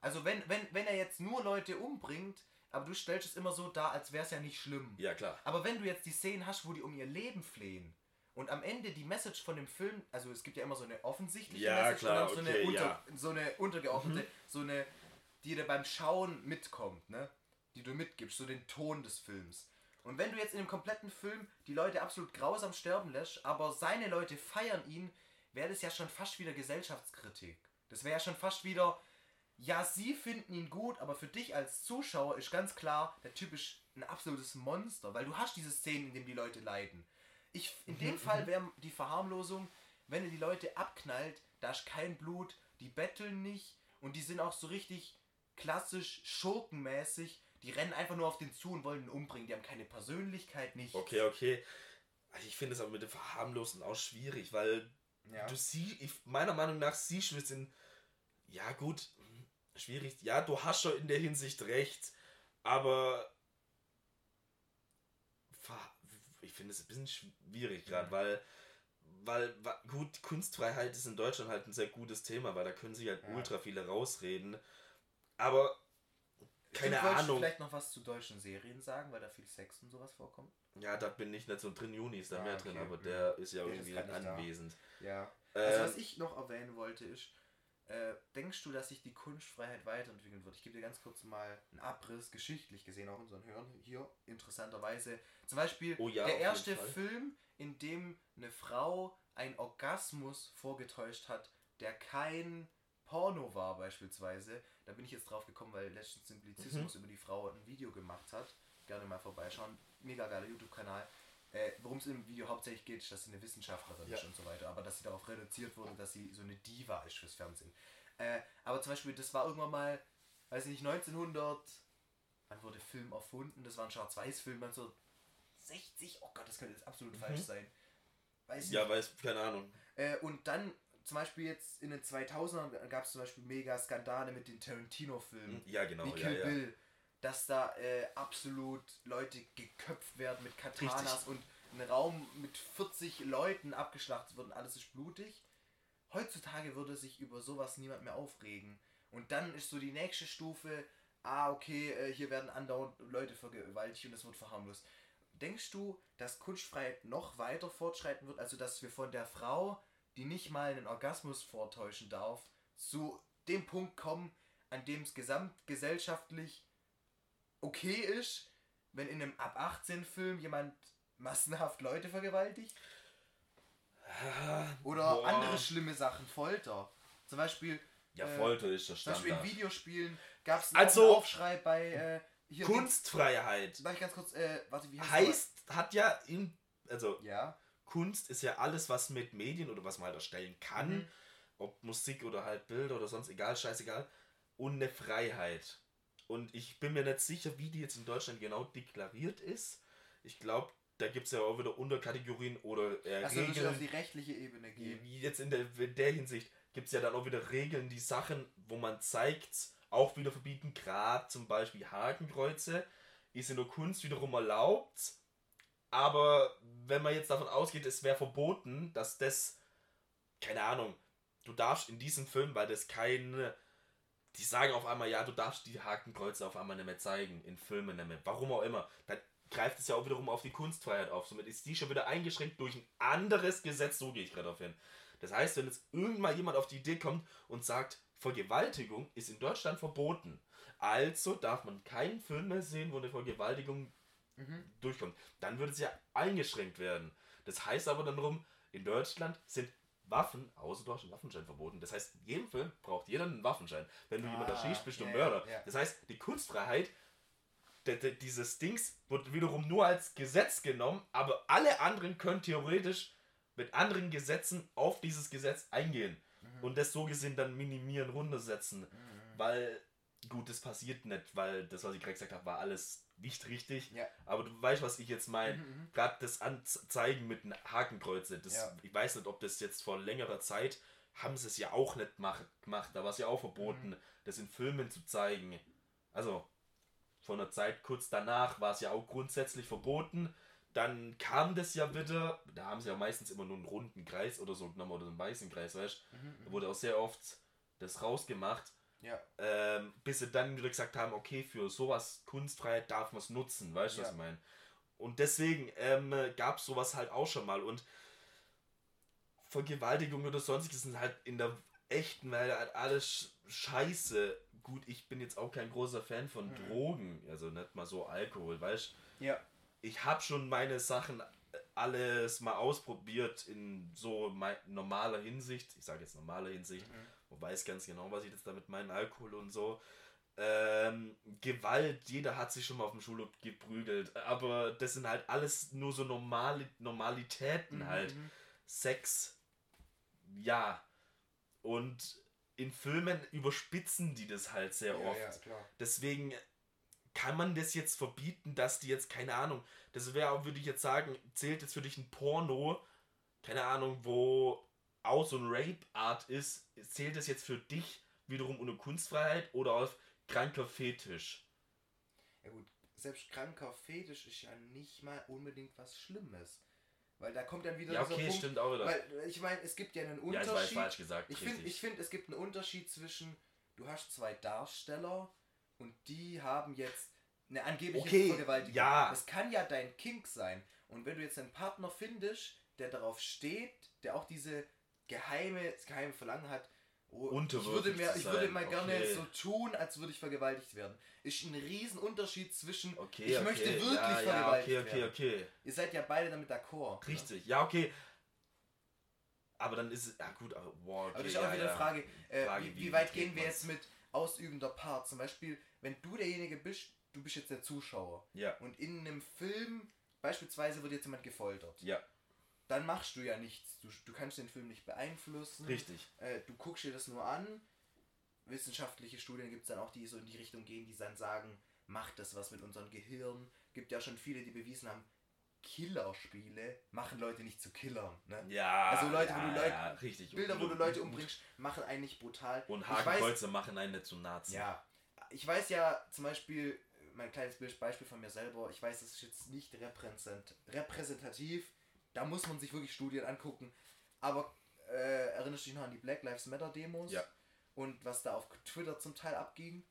also wenn, wenn, wenn er jetzt nur Leute umbringt, aber du stellst es immer so dar, als wäre es ja nicht schlimm. Ja, klar. Aber wenn du jetzt die Szenen hast, wo die um ihr Leben flehen und am Ende die Message von dem Film, also es gibt ja immer so eine offensichtliche ja, Message klar, und so, okay, eine unter, ja. so eine untergeordnete, mhm. so eine, die dir beim Schauen mitkommt, ne? Die du mitgibst, so den Ton des Films. Und wenn du jetzt in dem kompletten Film die Leute absolut grausam sterben lässt, aber seine Leute feiern ihn, wäre das ja schon fast wieder Gesellschaftskritik. Das wäre ja schon fast wieder, ja, sie finden ihn gut, aber für dich als Zuschauer ist ganz klar, der Typ ist ein absolutes Monster, weil du hast diese Szenen, in denen die Leute leiden. Ich, in dem mhm, Fall mhm. wäre die Verharmlosung, wenn er die Leute abknallt, da ist kein Blut, die betteln nicht und die sind auch so richtig klassisch schurkenmäßig. Die rennen einfach nur auf den zu und wollen ihn umbringen. Die haben keine Persönlichkeit, nicht. Okay, okay. Also ich finde es aber mit dem Verharmlosen auch schwierig, weil ja. du siehst, meiner Meinung nach siehst du es in. Ja, gut, schwierig. Ja, du hast schon in der Hinsicht recht, aber ich finde es ein bisschen schwierig gerade, weil, weil, gut, Kunstfreiheit ist in Deutschland halt ein sehr gutes Thema, weil da können sich halt ja. ultra viele rausreden. Aber keine Stimmt, Ahnung. vielleicht noch was zu deutschen Serien sagen, weil da viel Sex und sowas vorkommt? Ja, da bin ich nicht so drin. Juni ist da ah, mehr okay. drin, aber der ist ja irgendwie ist anwesend. Ja. Also, was ich noch erwähnen wollte, ist, äh, denkst du, dass sich die Kunstfreiheit weiterentwickeln wird? Ich gebe dir ganz kurz mal einen Abriss, geschichtlich gesehen, auch unseren Hörern hier, interessanterweise. Zum Beispiel oh ja, der erste Film, in dem eine Frau einen Orgasmus vorgetäuscht hat, der kein Porno war beispielsweise. Da bin ich jetzt drauf gekommen, weil letztens Simplizismus mhm. über die Frau ein Video gemacht hat. Gerne mal vorbeischauen. Mega geiler YouTube-Kanal. Äh, Worum es im Video hauptsächlich geht, ist, dass sie eine Wissenschaftlerin ja. ist und so weiter, aber dass sie darauf reduziert wurde, dass sie so eine Diva ist fürs Fernsehen. Äh, aber zum Beispiel, das war irgendwann mal, weiß ich nicht, 1900, wann wurde Film erfunden? Das war ein Schwarz-Weiß-Film, 1960, oh Gott, das könnte jetzt absolut mhm. falsch sein. Weiß ja, weiß, keine Ahnung. Äh, und dann zum Beispiel jetzt in den 2000ern gab es zum Beispiel mega Skandale mit den Tarantino-Filmen. Ja, genau. Wie Kill ja, Bill dass da äh, absolut Leute geköpft werden mit Katanas Richtig. und ein Raum mit 40 Leuten abgeschlachtet wird und alles ist blutig. Heutzutage würde sich über sowas niemand mehr aufregen. Und dann ist so die nächste Stufe, ah, okay, äh, hier werden andauernd Leute vergewaltigt und das wird verharmlost. Denkst du, dass Kunstfreiheit noch weiter fortschreiten wird? Also, dass wir von der Frau, die nicht mal einen Orgasmus vortäuschen darf, zu dem Punkt kommen, an dem es gesamtgesellschaftlich okay ist, wenn in einem ab 18 Film jemand massenhaft Leute vergewaltigt? Oder Boah. andere schlimme Sachen, Folter. Zum Beispiel. Ja, äh, Folter ist das Standard. Zum Beispiel in Videospielen gab es also, einen Aufschrei bei. Äh, Kunstfreiheit. Sag ich ganz kurz, äh, warte, wie heißt Heißt, das? hat ja in. Also, ja. Kunst ist ja alles, was mit Medien oder was man halt erstellen kann. Mhm. Ob Musik oder halt Bilder oder sonst egal, scheißegal. Und eine Freiheit. Und ich bin mir nicht sicher, wie die jetzt in Deutschland genau deklariert ist. Ich glaube, da gibt es ja auch wieder Unterkategorien oder äh, also, Regeln. auf die rechtliche Ebene gehen. Jetzt in der, in der Hinsicht gibt es ja dann auch wieder Regeln, die Sachen, wo man zeigt, auch wieder verbieten. Gerade zum Beispiel Hakenkreuze ist in der Kunst wiederum erlaubt. Aber wenn man jetzt davon ausgeht, es wäre verboten, dass das, keine Ahnung, du darfst in diesem Film, weil das kein die sagen auf einmal, ja, du darfst die Hakenkreuze auf einmal nicht mehr zeigen, in Filmen nicht mehr. Warum auch immer. Dann greift es ja auch wiederum auf die Kunstfreiheit auf. Somit ist die schon wieder eingeschränkt durch ein anderes Gesetz. So gehe ich gerade auf hin. Das heißt, wenn jetzt irgendwann jemand auf die Idee kommt und sagt, Vergewaltigung ist in Deutschland verboten, also darf man keinen Film mehr sehen, wo eine Vergewaltigung mhm. durchkommt, dann würde es ja eingeschränkt werden. Das heißt aber dann rum, in Deutschland sind Waffen, außer du hast einen Waffenschein verboten. Das heißt, in jedem Film braucht jeder einen Waffenschein. Wenn du ah, jemanden erschießt, bist du yeah, Mörder. Yeah. Das heißt, die Kunstfreiheit dieses Dings wird wiederum nur als Gesetz genommen, aber alle anderen können theoretisch mit anderen Gesetzen auf dieses Gesetz eingehen mhm. und das so gesehen dann minimieren, runtersetzen. Mhm. Weil, gut, das passiert nicht, weil das, was ich gerade gesagt habe, war alles nicht richtig. Ja. Aber du weißt, was ich jetzt meine. Mhm, mhm. Gerade das Anzeigen mit einem Hakenkreuze. Das, ja. Ich weiß nicht, ob das jetzt vor längerer Zeit haben sie es ja auch nicht gemacht. Da war es ja auch verboten, mhm. das in Filmen zu zeigen. Also, von der Zeit kurz danach war es ja auch grundsätzlich verboten. Dann kam das ja wieder, da haben sie ja meistens immer nur einen runden Kreis oder so genommen oder einen weißen Kreis, weißt du? Mhm, da wurde auch sehr oft das rausgemacht. Ja. Ähm, bis sie dann wieder gesagt haben, okay, für sowas Kunstfreiheit darf man es nutzen, weißt du, ja. was ich meine? Und deswegen ähm, gab es sowas halt auch schon mal. Und Vergewaltigung oder sonstiges sind halt in der echten Welt halt alles scheiße. Gut, ich bin jetzt auch kein großer Fan von mhm. Drogen, also nicht mal so Alkohol, weißt du? Ja. Ich habe schon meine Sachen alles mal ausprobiert in so normaler Hinsicht. Ich sage jetzt normaler Hinsicht. Mhm und weiß ganz genau, was ich jetzt damit meine, Alkohol und so. Ähm, Gewalt, jeder hat sich schon mal auf dem Schulhof geprügelt, aber das sind halt alles nur so normale Normalitäten mhm. halt. Mhm. Sex, ja. Und in Filmen überspitzen die das halt sehr ja, oft. Ja, Deswegen kann man das jetzt verbieten, dass die jetzt, keine Ahnung, das wäre, würde ich jetzt sagen, zählt jetzt für dich ein Porno, keine Ahnung, wo auch so ein Rape-Art ist, zählt das jetzt für dich wiederum unter Kunstfreiheit oder auf kranker Fetisch? Ja gut, selbst kranker Fetisch ist ja nicht mal unbedingt was Schlimmes. Weil da kommt dann wieder ja, okay, Punkt, stimmt auch wieder. Weil ich meine, es gibt ja einen Unterschied. Ja, das war falsch gesagt. Ich finde, find, es gibt einen Unterschied zwischen, du hast zwei Darsteller und die haben jetzt eine angebliche okay, Vergewaltigung. Ja. Das kann ja dein Kink sein. Und wenn du jetzt einen Partner findest, der darauf steht, der auch diese geheime, das geheime Verlangen hat, oh, ich würde, mir, ich würde mal gerne okay. so tun, als würde ich vergewaltigt werden. Ist ein Riesen-Unterschied zwischen, okay, ich okay. möchte wirklich ja, vergewaltigt ja, okay, okay, werden. Ihr seid ja beide damit d'accord. Richtig, ja, okay. Aber dann ist es, ja gut, aber wow, okay, Aber das ist auch wieder eine Frage, äh, Frage wie, wie, weit gehen wir jetzt mit ausübender Part? Zum Beispiel, wenn du derjenige bist, du bist jetzt der Zuschauer. Ja. Und in einem Film, beispielsweise wird jetzt jemand gefoltert. Ja dann machst du ja nichts. Du, du kannst den Film nicht beeinflussen. Richtig. Äh, du guckst dir das nur an. Wissenschaftliche Studien gibt es dann auch, die so in die Richtung gehen, die dann sagen, macht das was mit unserem Gehirn. Gibt ja schon viele, die bewiesen haben, Killerspiele machen Leute nicht zu Killern. Ne? Ja. Also Leute, ja, wo du Leute, ja, richtig. Bilder, wo du Leute umbringst, machen einen nicht brutal. Und Hakenkreuze machen einen nicht zu Nazi. Ja. Ich weiß ja zum Beispiel, mein kleines Beispiel von mir selber, ich weiß, das ist jetzt nicht repräsentativ, da muss man sich wirklich Studien angucken. Aber äh, erinnerst du dich noch an die Black Lives Matter Demos? Ja. Und was da auf Twitter zum Teil abging?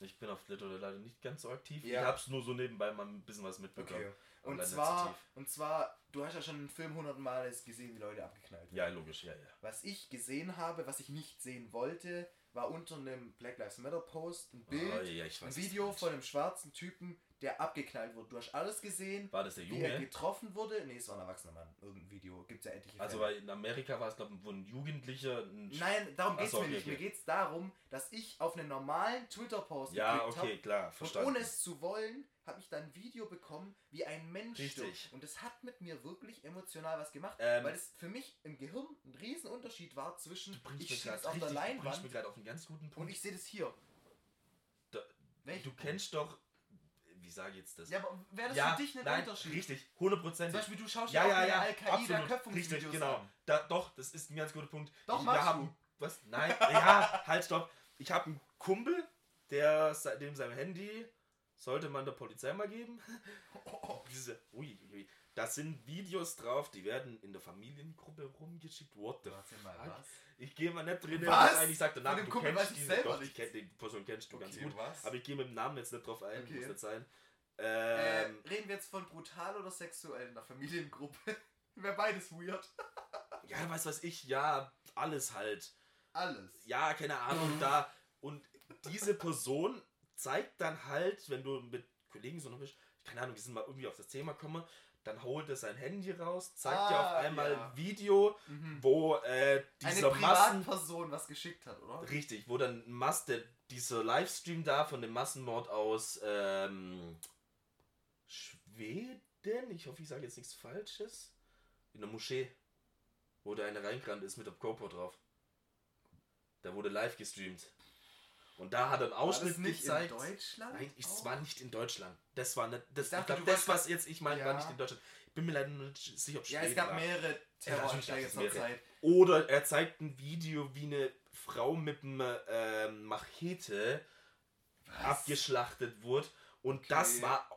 Ich bin auf Twitter leider nicht ganz so aktiv. Ja. Ich hab's nur so nebenbei mal ein bisschen was mitbekommen. Okay. Und zwar, und zwar, du hast ja schon einen Film hundertmal gesehen, wie Leute abgeknallt werden. Ja, logisch, ja, ja. Was ich gesehen habe, was ich nicht sehen wollte, war unter einem Black Lives Matter Post ein Bild, oh, ja, weiß, ein Video von einem schwarzen Typen, der abgeknallt wurde. Du hast alles gesehen. War das der Junge? Wie er getroffen wurde. Nee, es war ein erwachsener Mann. Irgendein Video. Gibt es ja etliche Also, weil in Amerika war es, glaube ich, wo ein Jugendlicher. Ein Nein, darum geht es mir nicht. Okay. Mir geht es darum, dass ich auf einen normalen Twitter-Post Ja, okay, hab, klar. Verstanden. Und ohne es zu wollen, habe ich dann ein Video bekommen, wie ein Mensch Richtig. stirbt. Und das hat mit mir wirklich emotional was gemacht, ähm, weil es für mich im Gehirn ein Riesenunterschied war zwischen ich stehe auf der Leinwand auf einen ganz guten Punkt. und ich sehe das hier. Da, du kennst doch wie sage ich jetzt das? Ja, aber wäre das ja, für dich ein nein, Unterschied? Richtig, 100%. Zum Beispiel, du schaust ja, ja, ja, Al-Qaida-Köpfungsvideos Richtig, genau. Da, doch, das ist ein ganz guter Punkt. Doch, ich, machst haben, du. Was? Nein, ja, halt, stopp. Ich habe einen Kumpel, der dem sein Handy sollte man der Polizei mal geben. Diese, ui, ui, da sind Videos drauf, die werden in der Familiengruppe rumgeschickt. What the mal fuck? was. Ich gehe mal nicht drin, Was? eigentlich sagt danach, Von dem du Kumpel kennst weiß ich diese, selber doch, nichts. ich kenn, die Person kennst du ganz Okay, gut. was? Aber ich gehe mit dem Namen jetzt nicht drauf ein, Okay. muss nicht sein. Äh, Ähm, reden wir jetzt von brutal oder sexuell in der Familiengruppe? Wäre beides weird. ja, weiß was ich, ja, alles halt. Alles. Ja, keine Ahnung, da. Und diese Person zeigt dann halt, wenn du mit Kollegen so noch bist, keine Ahnung, die sind mal irgendwie auf das Thema gekommen, dann holt er sein Handy raus, zeigt dir auf Ah, einmal ja. ein Video, Mhm. wo äh, Eine dieser Massen. Privatperson was geschickt hat, oder? Richtig, wo dann Mass, der, dieser Livestream da von dem Massenmord aus ähm, Schweden, ich hoffe, ich sage jetzt nichts Falsches, in der Moschee, wo da eine reingerannt ist mit der GoPro drauf. Da wurde live gestreamt. Und da hat er einen War Ausschnitt das nicht gezeigt. in Deutschland? Nein, ich, es war nicht in Deutschland. Das war nicht. Das, Ich dachte, ich glaub, das, was jetzt ich meine, war Ja. nicht in Deutschland. Ich bin mir leider nicht sicher, ob Ja, Schweden es gab war. mehrere Ja, Terroranschläge zur. Zeit. Oder er zeigt ein Video, wie eine Frau mit einem ähm, Machete abgeschlachtet wurde. Und Okay. das war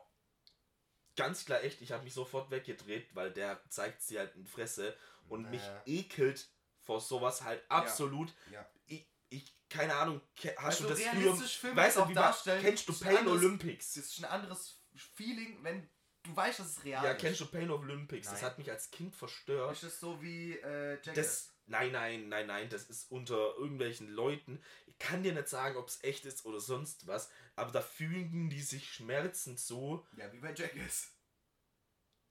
ganz klar echt. Ich habe mich sofort weggedreht, weil der zeigt sie halt in Fresse. Und mich Naja. ekelt vor sowas halt absolut. Ja. Ich, ich, keine Ahnung, hast Also du das früher... realistisch Filme Weißt du, auch wie darstellen, kennst du Pain anderes- Olympics? Das ist ein anderes Feeling, wenn du weißt, dass es real Ja, ist. kennst du Pain Olympics? Das Nein. hat mich als Kind verstört. Ist das so wie äh, Jackass? Das, nein, nein, nein, nein, das ist unter irgendwelchen Leuten. Ich kann dir nicht sagen, ob es echt ist oder sonst was, aber da fügen die sich Schmerzen zu, ja, wie bei Jackass.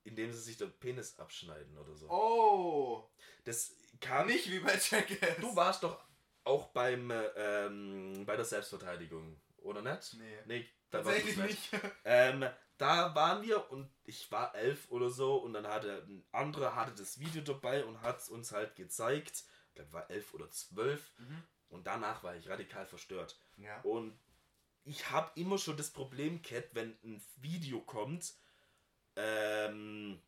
indem sie sich den Penis abschneiden oder so. Oh! Das kam Nicht wie bei Jackass. Du warst doch auch beim äh, ähm, bei der Selbstverteidigung, oder nicht? Nee. Nee, da Tatsächlich du's nicht. Ähm, da waren wir und ich war elf oder so und dann hatte ein anderer hatte das Video dabei und hat es uns halt gezeigt. Ich glaube, war elf oder zwölf Mhm. und danach war ich radikal verstört. Ja. Und ich habe immer schon das Problem, Cat, wenn ein Video kommt, ähm,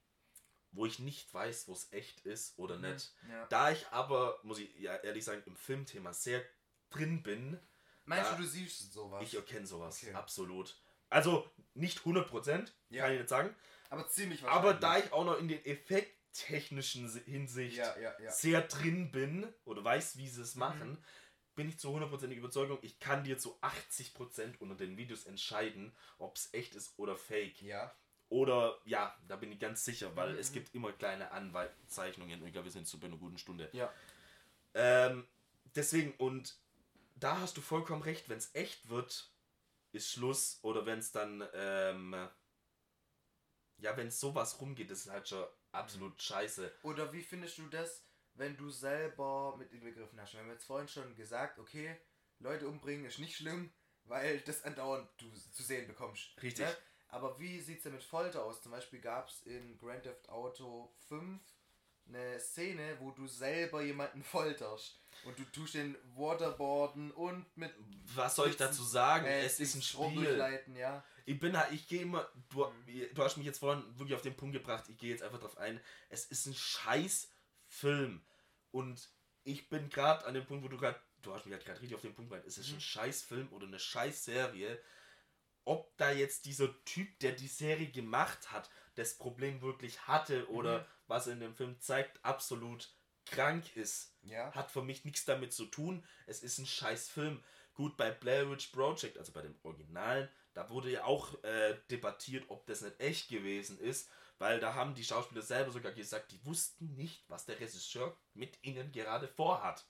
wo ich nicht weiß, wo es echt ist oder nicht. Ja. Da ich aber, muss ich ja ehrlich sagen, im Filmthema sehr drin bin, Meinst du, du siehst sowas? ich erkenne sowas. Okay. Absolut. Also nicht 100%, Ja. kann ich nicht sagen. aber ziemlich Aber da wahrscheinlich. ich auch noch in den effekttechnischen Si- Hinsicht ja, ja. sehr drin bin oder weiß, wie sie es Mhm. machen, bin ich zu 100% Überzeugung, ich kann dir zu 80% unter den Videos entscheiden, ob es echt ist oder fake. Ja. Oder ja, da bin ich ganz sicher, weil Mhm. es gibt immer kleine Anzeichnungen. Und ich glaube, wir sind zu bei einer guten Stunde. Ja. Ähm, deswegen, und da hast du vollkommen recht, wenn es echt wird, ist Schluss. Oder wenn es dann, ähm, ja, wenn sowas rumgeht, ist halt schon absolut scheiße. Oder wie findest du das, wenn du selber mit inbegriffen hast? Wir haben jetzt vorhin schon gesagt, okay, Leute umbringen ist nicht schlimm, weil das andauernd du zu sehen bekommst. Richtig. Ne? Aber wie sieht es denn mit Folter aus? Zum Beispiel gab es in Grand Theft Auto 5 eine Szene, wo du selber jemanden folterst. Und du tust den Waterboarden und mit Was soll ich dazu sagen? äh, es ist ein Spiel. ja. Ich bin halt, ich gehe immer, du, du hast mich jetzt vorhin wirklich auf den Punkt gebracht, ich gehe jetzt einfach drauf ein, es ist ein scheiß Film. Und ich bin gerade an dem Punkt, wo du gerade, du hast mich halt gerade richtig auf den Punkt gebracht, es ist Mhm. ein scheiß Film oder eine scheiß Serie. Ob da jetzt dieser Typ, der die Serie gemacht hat, das Problem wirklich hatte oder Mhm. was er in dem Film zeigt, absolut krank ist Ja. hat für mich nichts damit zu tun. Es ist ein scheiß Film. Gut, bei Blair Witch Project, also bei dem Originalen, da wurde ja auch äh, debattiert, ob das nicht echt gewesen ist, weil da haben die Schauspieler selber sogar gesagt, die wussten nicht, was der Regisseur mit ihnen gerade vorhat.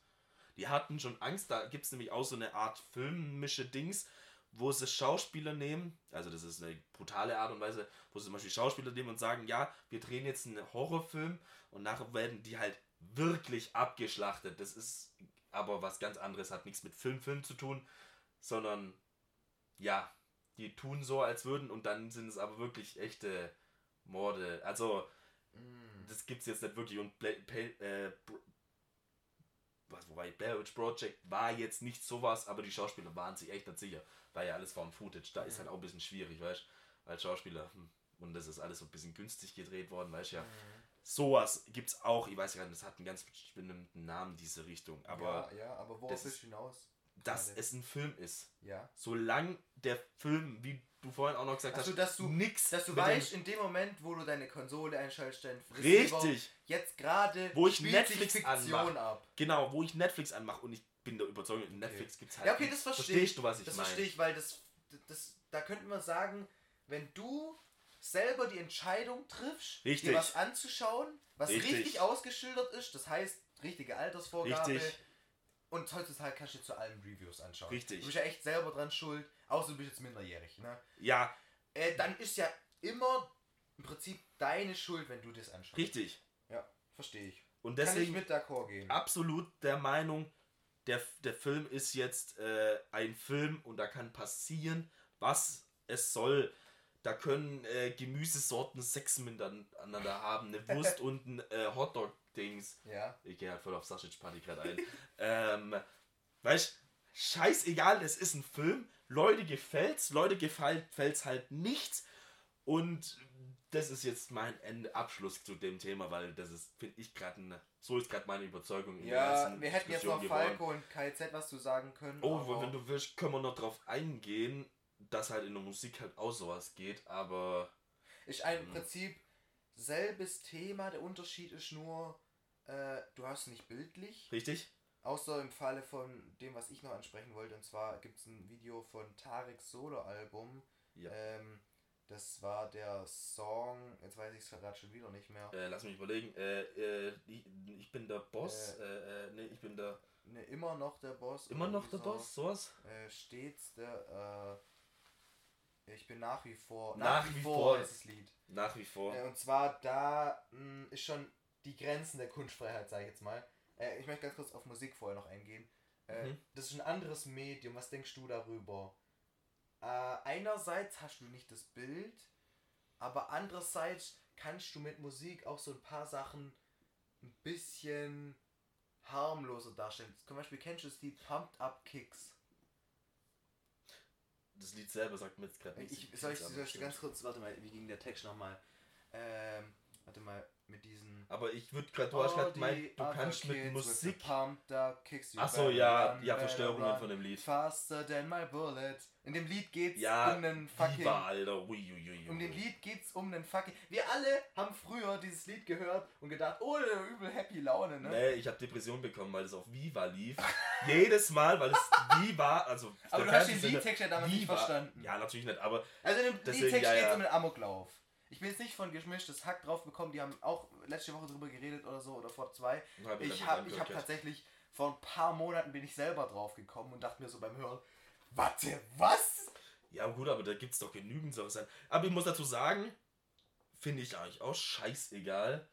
Die hatten schon Angst, da gibt es nämlich auch so eine Art filmische Dings, wo sie Schauspieler nehmen, also das ist eine brutale Art und Weise, wo sie zum Beispiel Schauspieler nehmen und sagen, ja, wir drehen jetzt einen Horrorfilm und nachher werden die halt wirklich abgeschlachtet. Das ist aber was ganz anderes, hat nichts mit Film, Film zu tun, sondern ja, die tun so, als würden und dann sind es aber wirklich echte Morde. Also, Mm. das gibt's jetzt nicht wirklich und Bla äh, was, wobei Blair Witch Project war jetzt nicht sowas, aber die Schauspieler waren sich echt nicht sicher. War ja alles vom Footage, da ist halt auch ein bisschen schwierig, weißt du, als Schauspieler. hm, Und das ist alles so ein bisschen günstig gedreht worden, weißt du ja. Sowas gibt's auch, ich weiß gar nicht, das hat einen ganz bestimmten Namen, diese Richtung. Aber ja, ja, aber worauf das ist- hinaus? Dass es ein Film ist. Ja. Solange der Film, wie du vorhin auch noch gesagt Also, hast, dass du, nix dass du weißt, in dem Moment, wo du deine Konsole einschaltest, dein Richtig. jetzt gerade Wo ich Netflix sich Fiktion anmach. ab. Genau, wo ich Netflix anmache und ich bin der Überzeugung, in Netflix gibt es halt. Ja, okay, das verstehe ich. Verstehst du, was ich das verstehe ich, weil das, das, da könnten wir sagen, wenn du selber die Entscheidung triffst, Richtig. dir was anzuschauen, was Richtig. richtig, ausgeschildert ist, das heißt richtige Altersvorgabe. Richtig. Und heutzutage kannst du dir zu allen Reviews anschauen. Richtig. Du bist ja echt selber dran schuld, außer du bist jetzt minderjährig. Ne? Ja, Äh, dann ist ja immer im Prinzip deine Schuld, wenn du das anschaust. richtig. Ja, verstehe ich. Und Kann ich deswegen mit d'accord gehen. absolut der Meinung, der, der Film ist jetzt äh, ein Film und da kann passieren, was es soll. Da können äh, Gemüsesorten Sex miteinander haben, eine Wurst und ein äh, Hotdog-Dings. Ja. Ich gehe halt voll auf Sausage Party gerade ein. ähm, weißt scheißegal, es ist ein Film. Leute gefällt's, Leute gefällt's halt nicht. Und das ist jetzt mein Ende Abschluss zu dem Thema, weil das ist, finde ich, gerade eine. So ist gerade meine Überzeugung. Ja, wir hätten jetzt noch geworden. Falco und KZ was zu sagen können. Oh, wenn du willst, können wir noch drauf eingehen, dass halt in der Musik halt auch sowas geht, aber. ist ein im Mhm. Prinzip selbes Thema. Der Unterschied ist nur, äh, du hast nicht bildlich. Richtig? Außer im Falle von dem, was ich noch ansprechen wollte. Und zwar gibt es ein Video von Tareks Solo-Album. Ja. Ähm, das war der Song, jetzt weiß ich es gerade schon wieder nicht mehr. Äh, lass mich überlegen. Äh, äh, ich, ich bin der Boss. Äh, äh, nee, ich bin der. Ne, immer noch der Boss. Immer noch der so. Boss? Sowas? Äh, stets der, äh, ich bin nach wie vor, Nach wie vor. ist das Lied. Nach wie vor. Und zwar da mh, ist schon die Grenzen der Kunstfreiheit, sage ich jetzt mal. Äh, ich möchte ganz kurz auf Musik vorher noch eingehen. Äh, Mhm. Das ist ein anderes Medium. Was denkst du darüber? Äh, einerseits hast du nicht das Bild, aber andererseits kannst du mit Musik auch so ein paar Sachen ein bisschen harmloser darstellen. Zum Beispiel kennst du das Lied Pumped Up Kicks. Das Lied selber sagt mir jetzt gerade nichts. Ich, soll ich, soll ich ganz kurz, warte mal, wie ging der Text nochmal? Ähm, warte mal, mit diesen. Aber ich würde gerade, du hast gerade the gemeint, du kannst mit Musik. Achso, ja, ja, Verstörungen run, von dem Lied. Faster than my bullet. In dem Lied geht's Ja, um einen fucking. Viva, Alter. Ui, ui, ui, Um den. Lied geht's um einen fucking. Wir alle haben früher dieses Lied gehört und gedacht, oh, der übel happy Laune, ne? Nee, ich habe Depression bekommen, weil es auf Viva lief. Jedes Mal, weil es Viva, also. Aber du hast den Liedtext ja damals nicht Viva- verstanden. Ja, natürlich nicht, aber Also in dem Liedtext ja, geht's um einen Amoklauf. Ich bin jetzt nicht von gemischtes Hack drauf bekommen, die haben auch letzte Woche drüber geredet oder so, oder vor zwei. hab Ich habe ich hab tatsächlich vor ein paar Monaten bin ich selber drauf gekommen und dachte mir so beim Hören, warte, was? Ja, gut, aber da gibt es doch genügend Sachen. Aber ich muss dazu sagen, finde ich eigentlich auch scheißegal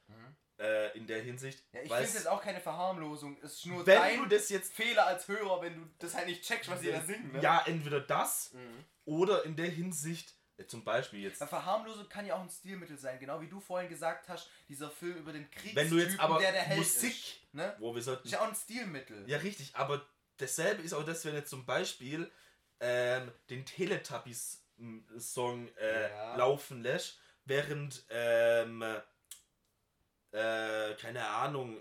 äh, in der Hinsicht. Ja, ich finde es- auch keine Verharmlosung. Es ist nur wenn dein du das jetzt. Fehler als Hörer, wenn du das halt nicht checkst, was die da singen. Ne? Ja, entweder das Mhm. oder in der Hinsicht, äh, zum Beispiel jetzt. Verharmlosung kann ja auch ein Stilmittel sein, genau wie du vorhin gesagt hast, dieser Film über den Kriegstypen, Wenn du jetzt aber der der Held Musik, ist. Ne? wo wir sollten. Ist ja auch ein Stilmittel. Ja, richtig, aber dasselbe ist auch das, wenn jetzt zum Beispiel ähm, den Teletubbies-Song äh, Ja. laufen lässt, während, ähm, äh, keine Ahnung,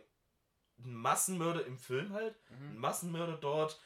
ein Massenmörder im Film halt, ein Mhm. Massenmörder dort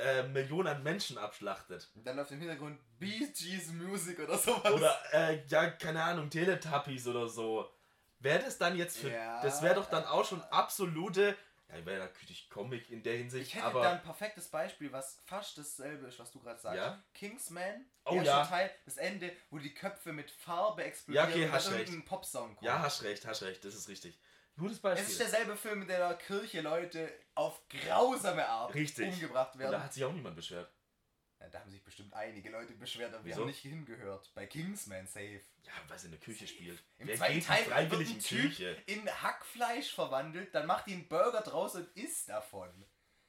äh, Millionen an Menschen abschlachtet. Und dann läuft im Hintergrund Bee Gees Music oder sowas. Oder, äh, ja, keine Ahnung, Teletubbies oder so. Wäre das dann jetzt für. Ja. Das wäre doch dann auch schon absolute. Ja, wäre natürlich Comic in der Hinsicht, Ich hätte aber. da ein perfektes Beispiel, was fast dasselbe ist, was du gerade sagst. Ja? Kingsman, Oh erster ja. Teil, das Ende, wo die Köpfe mit Farbe explodieren Ja, okay, und hast dann recht. irgendein Popsound kommt. Ja, hast recht, hast recht, das ist richtig. Gutes es Beispiel. ist derselbe Film, in der Kirche Leute auf grausame Art Richtig. umgebracht Und werden. da hat sich auch niemand beschwert. Ja, da haben sich bestimmt einige Leute beschwert, aber wir Wieso? haben nicht hingehört. Bei Kingsman Safe. Ja, weil es in der Küche spielt. Im Wer zweiten geht Teil wird in ein Typ Küche? in Hackfleisch verwandelt, dann macht die einen Burger draus und isst davon.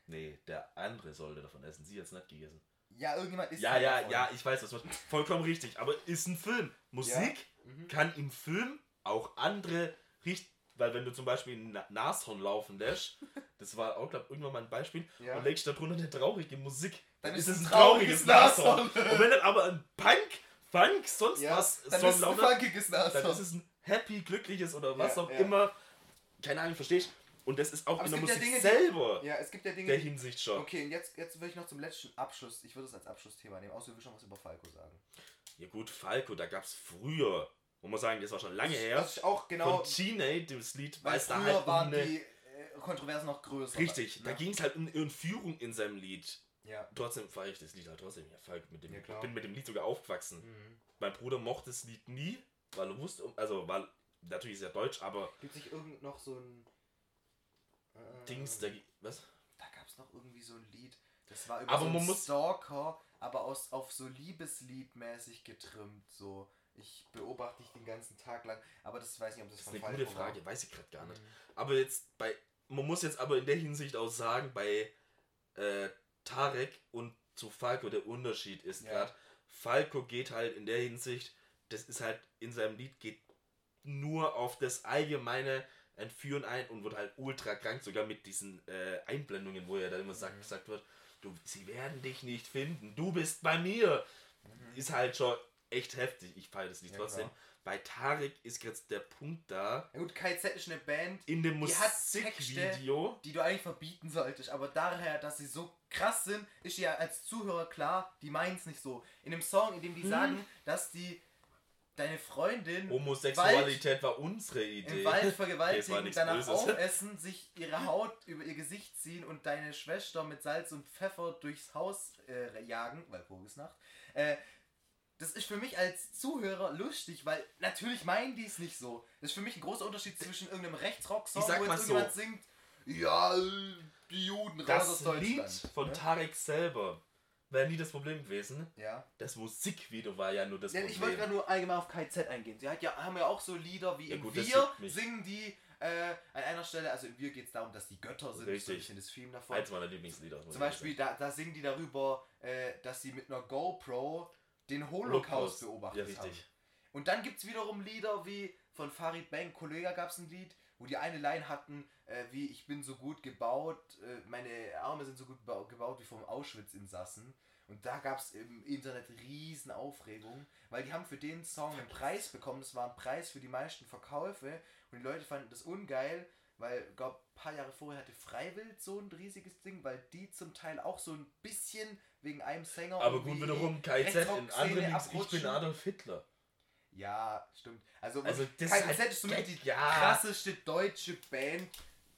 Nee, der andere sollte davon essen. Sie jetzt nicht gegessen. Ja, irgendjemand isst Ja, ja, davon. ja, ich weiß, was du meinst. Vollkommen richtig. Aber ist ein Film. Musik Mhm. kann im Film auch andere richten. Weil wenn du zum Beispiel ein Na- Nashorn laufen lässt, das war auch, glaube irgendwann mal ein Beispiel, Ja. und legst da drunter eine traurige Musik, Dann dann ist es ein trauriges trauriges Nashorn. Nashorn. Und wenn dann aber ein Punk, Funk, sonst Ja, was dann Song ist es ein dann ist es ein happy, glückliches oder was Ja, auch immer. Keine Ahnung, verstehst Und das ist auch Aber in der Musik Dinge, die- selber Ja, es gibt ja Dinge. der die- Hinsicht schon. Okay, und jetzt, jetzt will ich noch zum letzten Abschluss, ich würde es als Abschlussthema nehmen, außer willst schon was über Falco sagen. Ja gut, Falco, da gab es früher, muss man sagen, das war schon lange her, Was ich auch genau, von G-Nate, das Lied, weil es da halt um waren eine, die äh, Kontroversen noch größer. Richtig, ne? da ging es halt um eine Führung in seinem Lied. Ja. Trotzdem feiere ich das Lied halt trotzdem. Ja, Falco, mit dem, Ja, ich bin mit dem Lied sogar aufgewachsen. Mhm. Mein Bruder mochte das Lied nie, weil er wusste, um- also weil natürlich ist er deutsch, aber Gibt es nicht irgend noch so ein. Äh, Dings, der, was? Da gab es noch irgendwie so ein Lied. Das war über Aber so einen man muss- Stalker, aber aus, auf so Liebesliedmäßig getrimmt. So, ich beobachte dich den ganzen Tag lang. Aber das weiß ich nicht, ob das, Das ist von eine Falco gute war. Frage, weiß ich gerade gar nicht. Mhm. Aber jetzt bei, man muss jetzt aber in der Hinsicht auch sagen, bei äh, Tarek und zu Falco der Unterschied ist Ja. gerade, Falco geht halt in der Hinsicht, das ist halt in seinem Lied geht nur auf das allgemeine Entführen ein und wird halt ultra krank, sogar mit diesen äh, Einblendungen, wo er da immer sagt, Mhm. gesagt wird, du, sie werden dich nicht finden, du bist bei mir. Ist halt schon echt heftig. Ich feiere das Lied Ja, trotzdem. klar. Bei Tarek ist jetzt der Punkt da, Ja gut, KZ ist eine Band, in dem Die hat Musikvideo. die du eigentlich verbieten solltest. Aber daher, dass sie so krass sind, ist ja als Zuhörer klar, die meinen es nicht so. In dem Song, in dem die Hm. sagen, dass die deine Freundin Homosexualität war unsere Idee. im Wald vergewaltigen, danach Böses. aufessen, sich ihre Haut über ihr Gesicht ziehen und deine Schwester mit Salz und Pfeffer durchs Haus äh, jagen, weil Vogelsnacht. Äh, das ist für mich als Zuhörer lustig, weil natürlich meinen die es nicht so. Das ist für mich ein großer Unterschied zwischen irgendeinem Rechtsrock-Song, wo jetzt so. irgendjemand singt, ja, die Juden raus aus Das Deutschland. Lied von ne? Tarek selber wäre nie das Problem gewesen. Ja. Das Musikvideo war ja nur das Ja, Problem. ich wollte gerade nur allgemein auf KZ eingehen. Sie hat ja, haben ja auch so Lieder wie Ja, in gut, das Wir singen die äh, an einer Stelle, also in Wir geht es darum, dass die Götter sind, Richtig. so ein bisschen das Theme davon. Eins meiner Lieblingslieder. Zum Beispiel, da, da singen die darüber, äh, dass sie mit einer GoPro den. Holocaust beobachtet Ja, haben. Und dann gibt es wiederum Lieder wie von Farid Bang, Kollega gab es ein Lied, wo die eine Line hatten, äh, wie ich bin so gut gebaut, äh, meine Arme sind so gut bau- gebaut wie vom Auschwitz-Insassen. Und da gab es im Internet riesen Aufregung, weil die haben für den Song einen Preis bekommen. Das war ein Preis für die meisten Verkäufe und die Leute fanden das ungeil, weil, glaube ein paar Jahre vorher hatte Freiwild so ein riesiges Ding, weil die zum Teil auch so ein bisschen wegen einem Sänger Aber gut, wiederum KZ in anderen Links, ich bin. Adolf Hitler. Ja, stimmt. Also, Also, das KZ ist halt- ist somit die ja. krasseste deutsche Band.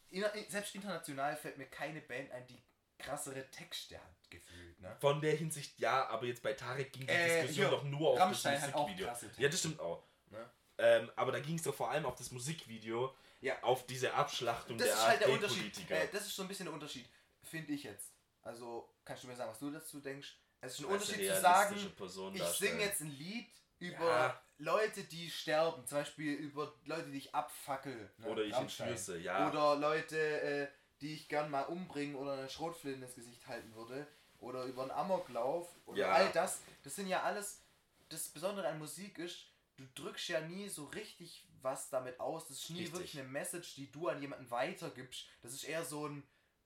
In, selbst international fällt mir keine Band ein, die krassere Texte hat, gefühlt. Ne? Von der Hinsicht ja, aber jetzt bei Tarek ging die Äh, Diskussion doch nur auf Rammstein das Musikvideo. Ja, das stimmt auch. Ne? Ähm, aber da ging es doch vor allem auf das Musikvideo, Ja. auf diese Abschlachtung Das der ist halt der Unterschied. AfD-Politiker. Äh, das ist so ein bisschen der Unterschied, finde ich jetzt. Also, kannst du mir sagen, was du dazu denkst? Es ist ein Unterschied zu sagen, Person ich singe jetzt ein Lied über Ja. Leute, die sterben. Zum Beispiel über Leute, die ich abfackel. Ne? Oder ich entschlüsse, ja. Oder Leute, äh, die ich gern mal umbringen oder eine Schrotflinte ins Gesicht halten würde. Oder über einen Amoklauf. Oder Ja. all das. Das sind ja alles. Das Besondere an Musik ist, du drückst ja nie so richtig was damit aus. Das ist nie Richtig. wirklich eine Message, die du an jemanden weitergibst. Das ist eher so ein.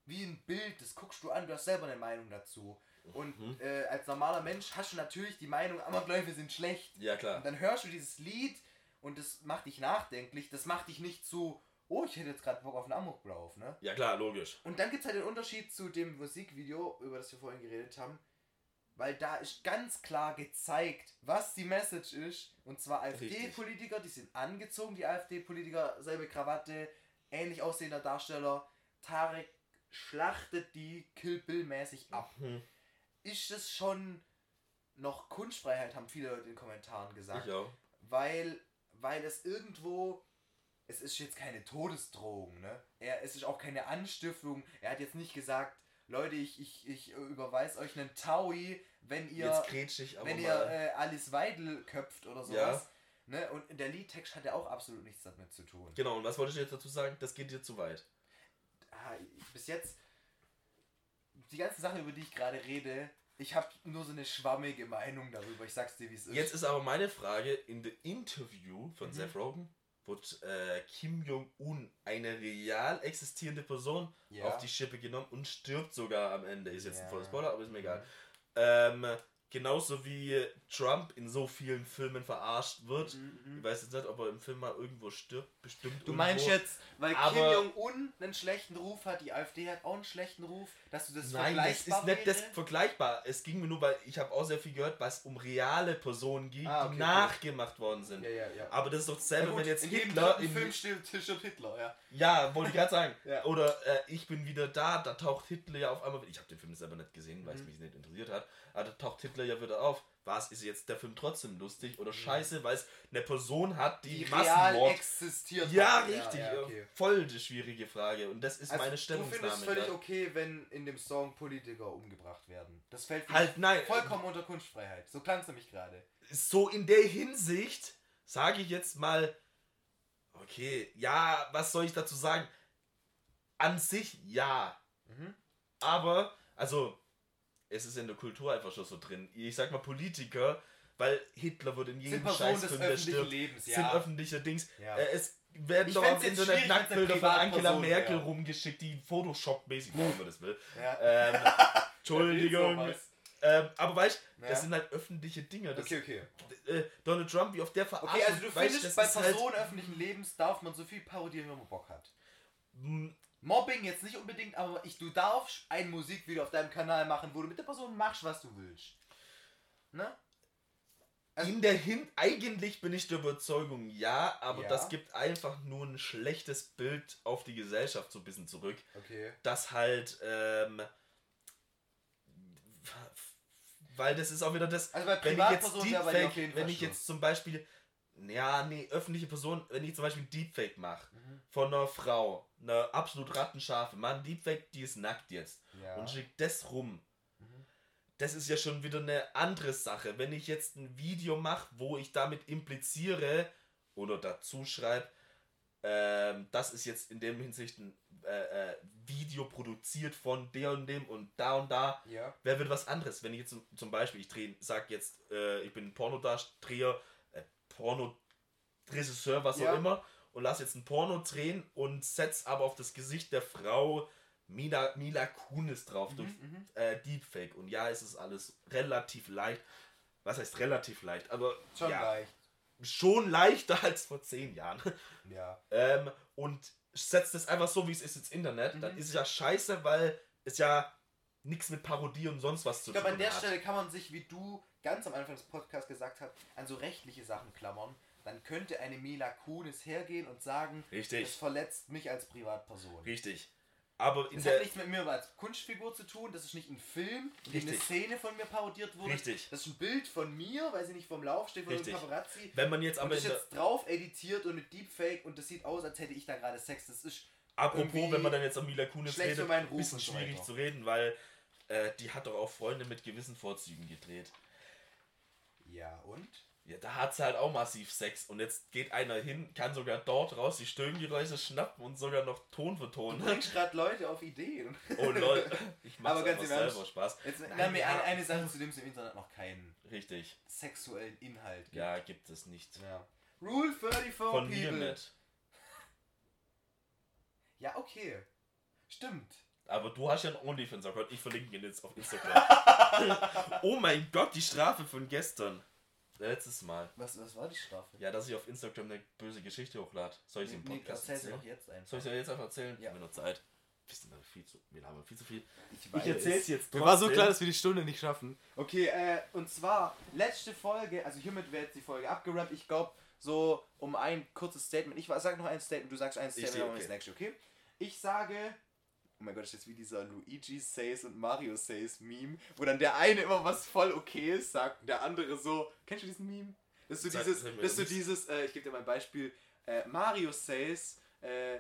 Wie ein Bild, das guckst du an, du hast selber eine Meinung dazu. Und Mhm. äh, als normaler Mensch hast du natürlich die Meinung, Amokläufe sind schlecht. Ja, klar. Und dann hörst du dieses Lied und das macht dich nachdenklich. Das macht dich nicht zu, oh, ich hätte jetzt gerade Bock auf einen Amoklauf, ne? Ja, klar, logisch. Und dann gibt es halt den Unterschied zu dem Musikvideo, über das wir vorhin geredet haben. Weil da ist ganz klar gezeigt, was die Message ist. Und zwar AfD-Politiker, die sind angezogen, die AfD-Politiker, selbe Krawatte, ähnlich aussehender Darsteller. Tarek schlachtet die Kill Bill-mäßig ab. Hm, Ist es schon noch Kunstfreiheit, haben viele Leute in den Kommentaren gesagt ich auch. weil, weil es irgendwo, es ist jetzt keine Todesdrohung, ne? Er, es ist auch keine Anstiftung. Er hat jetzt nicht gesagt, Leute, ich, ich, ich überweise euch einen Taui, wenn ihr, wenn ihr äh, Alice Weidel köpft oder sowas. Ne? Und der Liedtext hat ja auch absolut nichts damit zu tun. Genau, und was wollte ich jetzt dazu sagen? Das geht dir zu weit. Bis jetzt, die ganzen Sachen, über die ich gerade rede, ich habe nur so eine schwammige Meinung darüber. Ich sag's dir, wie es ist. Jetzt ist aber meine Frage, in dem Interview von Mhm. Seth Rogen wird äh, Kim Jong-un, eine real existierende Person, Ja. auf die Schippe genommen und stirbt sogar am Ende. Ist jetzt Ja. ein voller Spoiler, aber ist mir egal. Mhm. Ähm, genauso wie Trump in so vielen Filmen verarscht wird. Mhm. Ich weiß jetzt nicht, ob er im Film mal irgendwo stirbt, bestimmt. Du irgendwo. meinst jetzt, weil Kim Aber- Jong-un einen schlechten Ruf hat, die AfD hat auch einen schlechten Ruf, dass du das Nein, das vergleichbar ist nicht das vergleichbar. Es ging mir nur, weil ich habe auch sehr viel gehört, was um reale Personen geht, Ah, okay, die okay. nachgemacht worden sind. Ja, ja, ja. Aber das ist doch dasselbe, wenn jetzt in Hitler in Film stirbt Hitler, ja. Ja, wollte ich gerade sagen. Oder äh, ich bin wieder da, da taucht Hitler ja auf einmal. Ich habe den Film selber nicht gesehen, weil es Mhm. mich nicht interessiert hat. Aber da taucht Hitler ja wieder auf. Was ist jetzt der Film trotzdem lustig oder scheiße, weil es eine Person hat, die, Mhm. Die Massenmord. existiert. Ja, hat. richtig. Ja, okay. Voll die schwierige Frage. Und das ist Also, meine du Stellungnahme. findest völlig gell? okay, wenn in dem Song Politiker umgebracht werden. Das fällt Halt, nein. vollkommen unter Kunstfreiheit. So klang es nämlich gerade. So in der Hinsicht sage ich jetzt mal, okay, ja, was soll ich dazu sagen? An sich ja. Mhm. Aber, also, es ist in der Kultur einfach schon so drin. Ich sag mal Politiker, weil Hitler wird in jedem Sind des Scheißfilm, der stirbt, Lebens, sind ja. öffentliche Dings. Ja. Äh, es werden Ich doch auf Internet Nacktbilder von Angela Merkel wäre. rumgeschickt, die Photoshop-mäßig, wie man das will. Ja. Ähm, Entschuldigung. Ähm, aber weißt du, Ja. das sind halt öffentliche Dinge. Das, Okay, okay. äh, Donald Trump, wie auf der verarscht Okay, also du weißt findest, bei halt- Personen öffentlichen Lebens darf man so viel parodieren, wie man Bock hat. Mobbing jetzt nicht unbedingt, aber ich, du darfst ein Musikvideo auf deinem Kanal machen, wo du mit der Person machst, was du willst. Ne? Also- in der Hin eigentlich bin ich der Überzeugung, ja, aber Ja. das gibt einfach nur ein schlechtes Bild auf die Gesellschaft so ein bisschen zurück. Okay. dass halt, ähm, weil das ist auch wieder das, Also wenn ich jetzt Deepfake, wenn ich jetzt zum Beispiel, ja, nee, öffentliche Person, wenn ich zum Beispiel ein Deepfake mache Mhm. von einer Frau, einer absolut rattenscharfe, Mann, Deepfake, die ist nackt jetzt Ja. und schickt das rum. Mhm. Das ist ja schon wieder eine andere Sache. Wenn ich jetzt ein Video mache, wo ich damit impliziere oder dazu schreibe, ähm, das ist jetzt in dem Hinsicht ein äh, äh, Video produziert von der und dem und da und da, Ja. wer wird was anderes? Wenn ich jetzt zum- Beispiel, ich drehe, sag jetzt, äh, ich bin Pornodreher, äh, Pornoregisseur, was Ja. auch immer, und lass jetzt ein Porno drehen und setz aber auf das Gesicht der Frau Mila, Mila Kunis drauf durch Mhm, äh, Deepfake. Und ja, es ist alles relativ leicht. Was heißt relativ leicht? Aber Schon ja, leicht. schon leichter als vor zehn Jahren. Ja. Ähm, und setzt es einfach so, wie es ist ins Internet, Mhm. dann ist es ja scheiße, weil es ja nichts mit Parodie und sonst was zu Ich glaube, tun an der hat. Stelle kann man sich, wie du ganz am Anfang des Podcasts gesagt hast, an so rechtliche Sachen klammern. Dann könnte eine Mila Kunis hergehen und sagen, Richtig. das verletzt mich als Privatperson. Richtig. Aber Das hat nichts mit mir als Kunstfigur zu tun, das ist nicht ein Film, in dem eine. Szene von mir parodiert wurde. Richtig. Das ist ein Bild von mir, weil sie nicht vom Lauf steht, von einem. Paparazzi. Wenn man jetzt Und aber das in ist jetzt drauf editiert und mit Deepfake und das sieht aus, als hätte ich da gerade Sex. Das ist Apropos, wenn man dann jetzt an Mila Kunis redet, Ruf bisschen und so schwierig weiter. zu reden, weil äh, die hat doch auch Freunde mit gewissen Vorzügen gedreht. Ja, und? Ja, da hat sie halt auch massiv Sex. Und jetzt geht einer hin, kann sogar dort raus die Stöhngeräusche schnappen und sogar noch Ton für Du Ton. bringst gerade Leute auf Ideen. Oh lol. Ich mach's Aber ganz im Ernst, selber Spaß. Jetzt Nein, mir ja. eine, eine Sache, zu dem es im Internet noch keinen Richtig. sexuellen Inhalt gibt. Ja, gibt es nicht. Ja. Rule 34 Von mir people. nicht. Ja, okay. Stimmt. Aber du hast ja einen OnlyFans-Account. Ich verlinke ihn jetzt auf Instagram. oh mein Gott, die Strafe von gestern. Letztes Mal. Was, was war die Strafe? Ja, dass ich auf Instagram eine böse Geschichte hochlade. Soll ich sie im Nee, Podcast sie erzählen? doch jetzt einfach. Soll ich sie jetzt einfach erzählen? Ja. Haben wir noch Zeit? Wissen wir viel zu. Wir haben viel zu viel. Ich, Ich erzähl's jetzt Mir war so klar, dass wir die Stunde nicht schaffen. Okay, äh, und zwar letzte Folge, also hiermit wird jetzt die Folge abgerappt. Ich glaube, so um ein kurzes Statement. Ich sag noch ein Statement, du sagst ein Statement, wir okay. das nächste, okay? Ich sage, oh mein Gott, das ist jetzt wie dieser Luigi Says und Mario Says Meme, wo dann der eine immer was voll okay ist, sagt und der andere so, kennst du diesen Meme? Das ist so Sag- dieses, sag mir das ist so nichts. dieses, äh, ich gebe dir mal ein Beispiel, äh, Mario Says, äh, äh,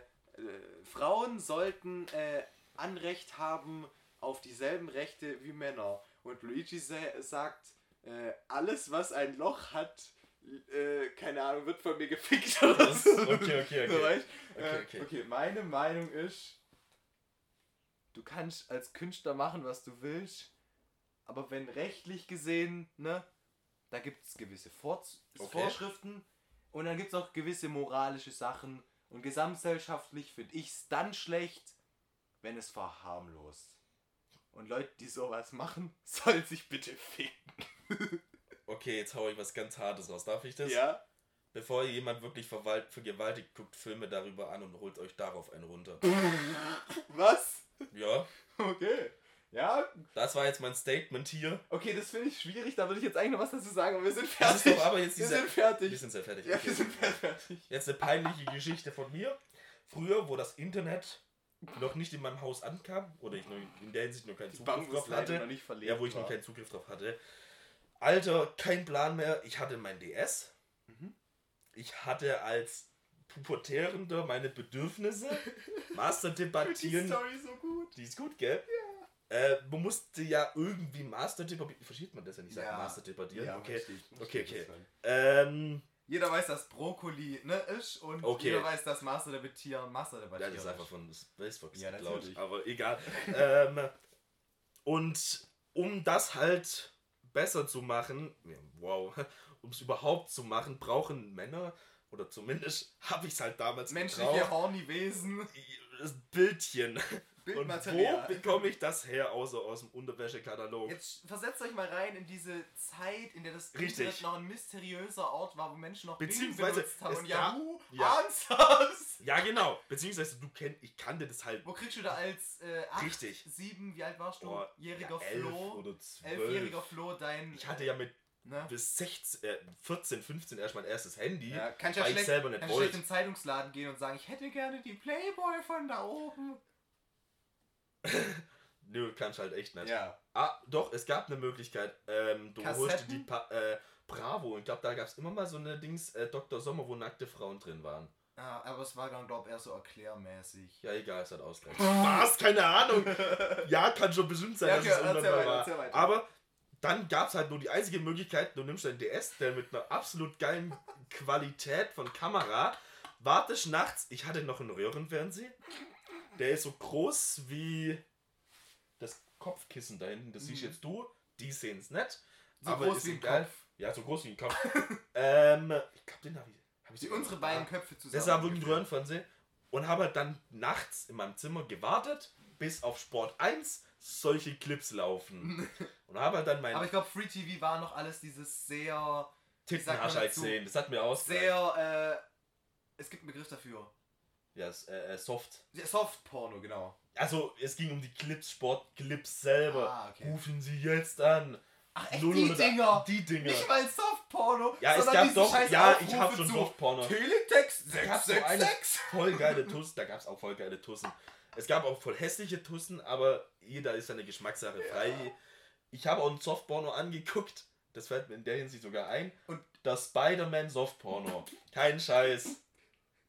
Frauen sollten äh, Anrecht haben auf dieselben Rechte wie Männer. Und Luigi sa sagt, äh, alles was ein Loch hat, äh, keine Ahnung, wird von mir gefickt oder so. okay, okay, So, okay. weißt? Okay, okay. okay, meine Meinung ist, du kannst als Künstler machen, was du willst, aber wenn rechtlich gesehen, ne, da gibt es gewisse Vorz Okay. Vorschriften und dann gibt es auch gewisse moralische Sachen und gesamtgesellschaftlich finde ich es dann schlecht, wenn es verharmlost. Und Leute, die sowas machen, sollen sich bitte ficken. Okay, jetzt hau ich was ganz Hartes raus. Darf ich das? Ja. Bevor jemand wirklich vergewaltigt, guckt Filme darüber an und holt euch darauf einen runter. Was? Ja, Okay. Ja, das war jetzt mein Statement hier. okay, das finde ich schwierig, da würde ich jetzt eigentlich noch was dazu sagen, aber wir sind Das ist fertig. doch aber jetzt wir dieser. sind fertig. Wir sind sehr fertig. ja, Okay. wir sind fertig. Jetzt eine peinliche Geschichte von mir. Früher, wo das Internet noch nicht in meinem Haus ankam, oder ich noch in der Hinsicht noch keinen Die Zugriff drauf hatte, noch ja, wo ich noch war. keinen Zugriff drauf hatte. Alter, kein Plan mehr. Ich hatte mein DS. Mhm. Ich hatte als Pubertärender meine Bedürfnisse. Master Die debattieren. Story so gut. Die ist gut, gell? Äh, man musste ja irgendwie Master debattieren. Versteht man das ja nicht sagen? Ja. Master debattieren. okay. ich. Okay, Verstehe okay. schon. Ähm, Jeder weiß, dass Brokkoli ne, ist und Okay. jeder weiß, dass Master debattieren Master ja, debattieren das ist einfach von Spacefox Ja, geklaut. natürlich. Aber egal. ähm, und um das halt besser zu machen, ja, wow, um es überhaupt zu machen, brauchen Männer, oder zumindest habe ich es halt damals Menschliche gebraucht, horny Wesen. das Bildchen. Und Bildmaterial. wo bekomme ich das her, außer aus dem Unterwäschekatalog? Jetzt versetzt euch mal rein in diese Zeit, in der das Richtig. Internet noch ein mysteriöser Ort war, wo Menschen noch Beziehungsweise benutzt haben und Yahoo ja. Answers. Ja, genau. Beziehungsweise du kennst, ich kannte das halt Wo kriegst du da als äh, 8, Richtig. 7, wie alt warst du? oh, Jähriger ja, elf Flo. oder zwölf. Elfjähriger Flo, dein. Ich hatte ja mit Ne? bis 16, äh, 14, 15 erst mein erstes Handy. Ja, kannst ja weil ich schlecht, selber nicht schlecht wollte. in den Zeitungsladen gehen und sagen, ich hätte gerne die Playboy von da oben. Nö, kannst halt echt nicht. Ja. Ah, doch, es gab eine Möglichkeit. Ähm, du holst die pa äh, Bravo. Ich glaube, da gab es immer mal so eine Dings, äh, Dr. Sommer, wo nackte Frauen drin waren. ja. Aber es war dann, glaube ich, eher so erklärmäßig. Ja, egal, es hat ausgleich. Was? Keine Ahnung. ja, kann schon bestimmt sein, Ja, dass okay, es irgendwann erzähl mal weiter, war. weiter. Aber dann gab es halt nur die einzige Möglichkeit, du nimmst deinen DS, der mit einer absolut geilen Qualität von Kamera, wartest nachts, ich hatte noch einen Röhrenfernseher, der ist so groß wie das Kopfkissen da hinten, das siehst Mhm. jetzt du, die sehen es nicht. So aber groß ist wie ein egal. Kopf. Ja, so groß wie ein Kopf. ähm, ich glaube, den habe ich. Hab ich unsere noch beiden. Köpfe zusammen. Das war wirklich ein Röhrenfernseher. Und habe halt dann nachts in meinem Zimmer gewartet, bis auf Sport 1 solche Clips laufen. Und habe halt dann Aber mein ich glaube, Free TV war noch alles dieses sehr, Tittenhasch man halt gesehen. Das hat mir ausgereicht. sehr, äh, es gibt einen Begriff dafür. Ja, es, äh, äh, soft. Sehr Soft-Porno, genau. Also, es ging um die Clips, Sport-Clips selber. Ah, okay. Rufen Sie jetzt an. Ach, echt, die Dinger? Die Dinger. Nicht mal Soft-Porno, Ja, es gab doch, scheiß ja, ich Aufrufe hab schon zu Softporno. Teletext Da gab's so eine 666. voll geile Tussen, da gab es auch voll geile Tussen. Es gab auch voll hässliche Tussen, aber jeder ist seine Geschmackssache frei. Ich habe auch ein Softporno angeguckt, das fällt mir in der Hinsicht sogar ein. Und- das Spider-Man Softporno. Kein Scheiß.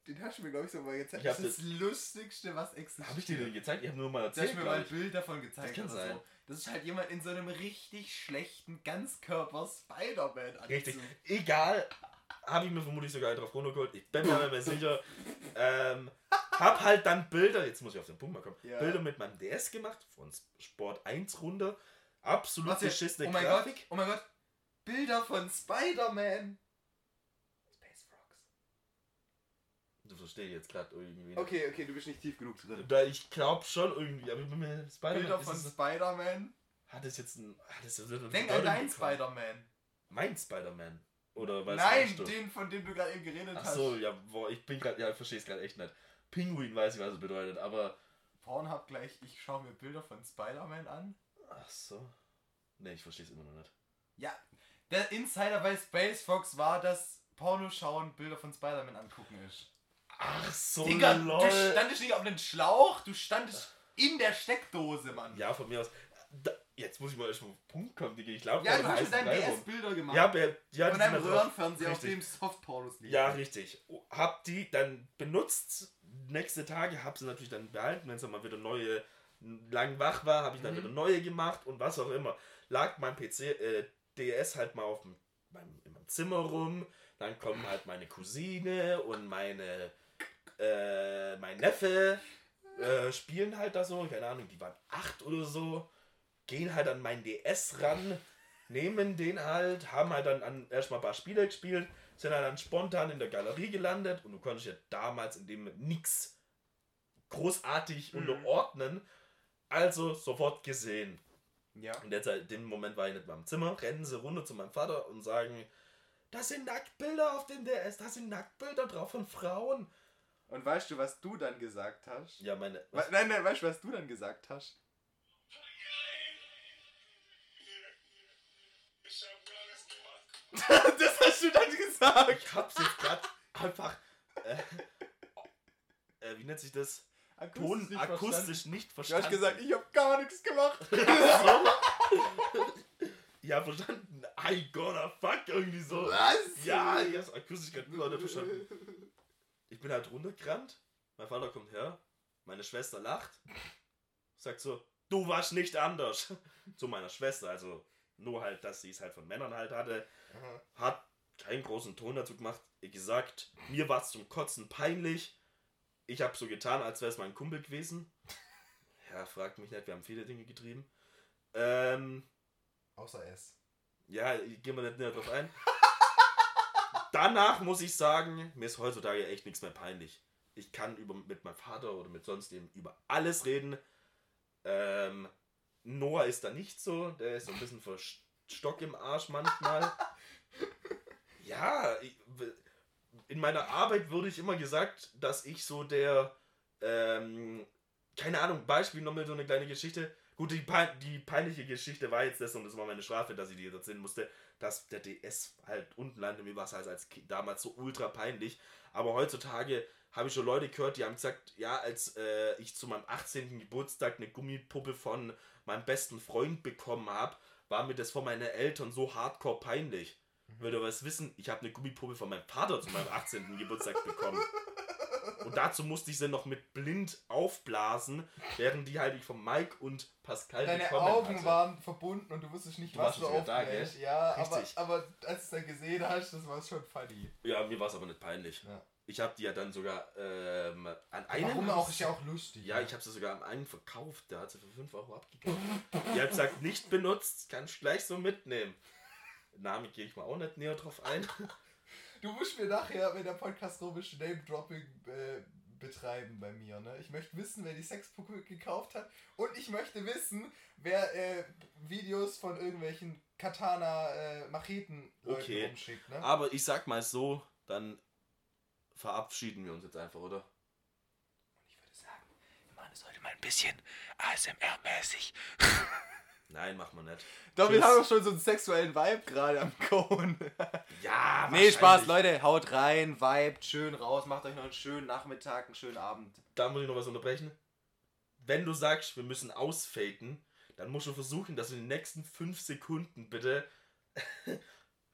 Den hast du mir, glaube ich, so mal gezeigt. Das ist das Lustigste, was existiert. Habe ich dir den gezeigt? Ich habe nur mal Du hast erzählt. mir mal ein. Bild davon gezeigt Das kann sein. so. Das ist halt jemand in so einem richtig schlechten Ganzkörper-Spider-Man Richtig. Egal. Habe ich mir vermutlich sogar drauf runtergeholt. Ich bin mir nicht mehr sicher. Ähm, hab halt dann Bilder, jetzt muss ich auf den Punkt mal kommen, Ja. Bilder mit meinem DS gemacht, von Sport 1 runter. Absolut beschissene Oh mein Grafik. Gott, oh mein Gott. Bilder von Spider-Man. Space Frogs. Du verstehst jetzt gerade irgendwie. nicht. Okay, okay, du bist nicht tief genug drin. Da ich glaube schon irgendwie, aber ich bin mir Spider-Man Bilder ist von Spider-Man. hat es jetzt ein hat es jetzt eine Denk an deinen bekommen? Spider-Man. Mein Spider-Man oder was Nein, den, von dem du gerade eben geredet Ach hast. so, ja, boah, ich bin gerade ja, ich verstehe es gerade echt nicht. Pinguin weiß ich, was es bedeutet, aber Pornhub gleich, ich schaue mir Bilder von Spider-Man an. ach so. Nee, ich verstehe es immer noch nicht. Ja, der Insider bei Space Fox war, dass Porno schauen Bilder von Spider-Man angucken ist. Ach so, Digga, lol. du standest nicht auf einem Schlauch, du standest in der Steckdose, Mann. Ja, von mir aus. Da, jetzt muss ich mal erst mal auf den Punkt kommen, Digga. Ich glaube, Ja, du hast mit deinem DS Bilder gemacht. Ja, ja, von drauf. Röhrenfernseher, auf dem Softpornos liegen. Ja, richtig. Hab die dann benutzt. Nächste Tage hab sie natürlich dann behalten, wenn es dann mal wieder neue lang wach war, habe ich dann Mhm. wieder neue gemacht und was auch immer. Lag mein PC, äh, DS halt mal auf dem, meinem, in meinem Zimmer rum. Dann kommen halt meine Cousine und meine äh, mein Neffe äh, spielen halt da so, keine Ahnung, die waren acht oder so, gehen halt an meinen DS ran, nehmen den halt, haben halt dann an, erstmal ein paar Spiele gespielt, sind halt dann spontan in der Galerie gelandet und du konntest ja damals in dem nix großartig Mhm. unterordnen, also sofort gesehen. Ja. Und jetzt halt, in dem Moment war ich nicht mehr im Zimmer, rennen sie runter zu meinem Vater und sagen, das sind Nacktbilder auf dem DS, das sind Nacktbilder drauf von Frauen. Und weißt du, was du dann gesagt hast? Ja, meine. We- Nein, nein, weißt du, was du dann gesagt hast? das hast du dann gesagt. Ich hab's jetzt grad einfach. Äh, äh, wie nennt sich das? Ton nicht akustisch nicht Du hast verstanden. gesagt, ich hab gar nichts gemacht. Ja, verstanden. I gonna fuck irgendwie so. Was? Ja, ich hab's akustisch gerade nicht verstanden. Ich bin halt runtergerannt. Mein Vater kommt her. Meine Schwester lacht. Sagt so, du warst nicht anders. Zu meiner Schwester, also nur halt, dass sie es halt von Männern halt hatte. Hat keinen großen Ton dazu gemacht. Gesagt, mir war es zum Kotzen peinlich. Ich habe so getan, als wäre es mein Kumpel gewesen. Ja, fragt mich nicht, wir haben viele Dinge getrieben. Ähm, Außer es. ja, gehen wir nicht näher drauf ein. Danach muss ich sagen, mir ist heutzutage echt nichts mehr peinlich. Ich kann über, mit meinem Vater oder mit sonst dem über alles reden. Ähm, Noah ist da nicht so, der ist so ein bisschen Stock im Arsch manchmal. ja, ich, in meiner Arbeit wurde ich immer gesagt, dass ich so der, ähm, keine Ahnung, Beispiel nochmal so eine kleine Geschichte. Gut, die, die peinliche Geschichte war jetzt das und das war meine Strafe, dass ich die jetzt erzählen musste, dass der DS halt unten landete. Mir war es halt als Kind damals so ultra peinlich. Aber heutzutage habe ich schon Leute gehört, die haben gesagt, ja, als äh, ich zu meinem 18. Geburtstag eine Gummipuppe von meinem besten Freund bekommen habe, war mir das von meinen Eltern so hardcore peinlich. Will ihr was wissen? Ich habe eine Gummipuppe von meinem Vater zu meinem 18. Geburtstag bekommen. Und dazu musste ich sie noch mit blind aufblasen, während die halt ich von Mike und Pascal Deine Augen hatte. waren verbunden und du wusstest nicht, Du was du da, aufbläst. gell? Ja, aber, Richtig. aber als du es dann gesehen hast, das war schon funny. Ja, mir war es aber nicht peinlich. Ja. Ich habe die ja dann sogar ähm, an einem. Warum auch? Ist ja auch lustig. Ja, ich habe sie sogar an einen verkauft. Der hat sie für 5 Euro abgekauft. Die hat gesagt, nicht benutzt, kannst du gleich so mitnehmen. Name gehe ich mal auch nicht näher drauf ein. Du musst mir nachher, wenn der Podcast rum ist, Name-Dropping äh, betreiben bei mir. Ne? Ich möchte wissen, wer die Sexpuppe gekauft hat. Und ich möchte wissen, wer äh, Videos von irgendwelchen Katana-Macheten-Leuten Okay. rumschickt. Ne? Aber ich sag mal so, dann verabschieden wir uns jetzt einfach, oder? Ich würde sagen, wir machen es heute mal ein bisschen ASMR-mäßig. Nein, machen wir nicht. Doch, wir haben doch schon so einen sexuellen Vibe gerade am Cohen. Ja, nee, Spaß. Leute. Haut rein, vibet schön raus, macht euch noch einen schönen Nachmittag, einen schönen Abend. Da muss ich noch was unterbrechen. Wenn du sagst, wir müssen ausfaden, dann musst du versuchen, dass du in den nächsten 5 Sekunden bitte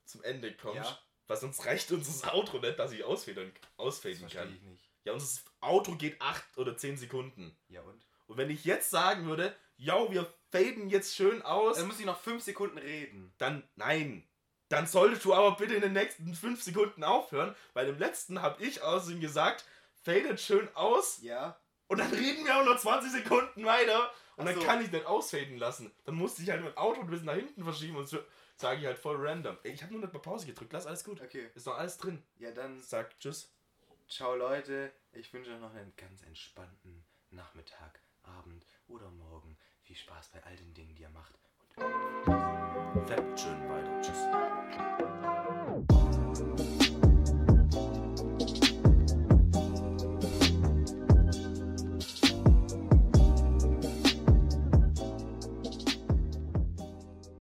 zum Ende kommst. Ja. Weil sonst reicht uns das Outro nicht, dass ich ausfaden, ausfaden verstehe kann. ich nicht. Ja, unser Outro geht 8 oder 10 Sekunden. Ja und? Und wenn ich jetzt sagen würde, ja, wir faden jetzt schön aus, Dann muss ich noch 5 Sekunden reden. dann nein. Dann solltest du aber bitte in den nächsten 5 Sekunden aufhören, weil im letzten habe ich außerdem gesagt, fadet schön aus Ja. und dann reden wir auch noch 20 Sekunden weiter und Ach dann so. kann ich nicht ausfaden lassen. Dann musste ich halt mein Auto ein bisschen nach hinten verschieben und so sage ich halt voll random. Ey, ich habe nur nicht mal Pause gedrückt, lass alles gut. Okay. Ist noch alles drin. Ja, dann Sag tschüss. ciao Leute. Ich wünsche euch noch einen ganz entspannten Nachmittag, Abend oder Morgen viel Spaß bei all den Dingen, die ihr macht. Und bleibt schön weiter. Tschüss.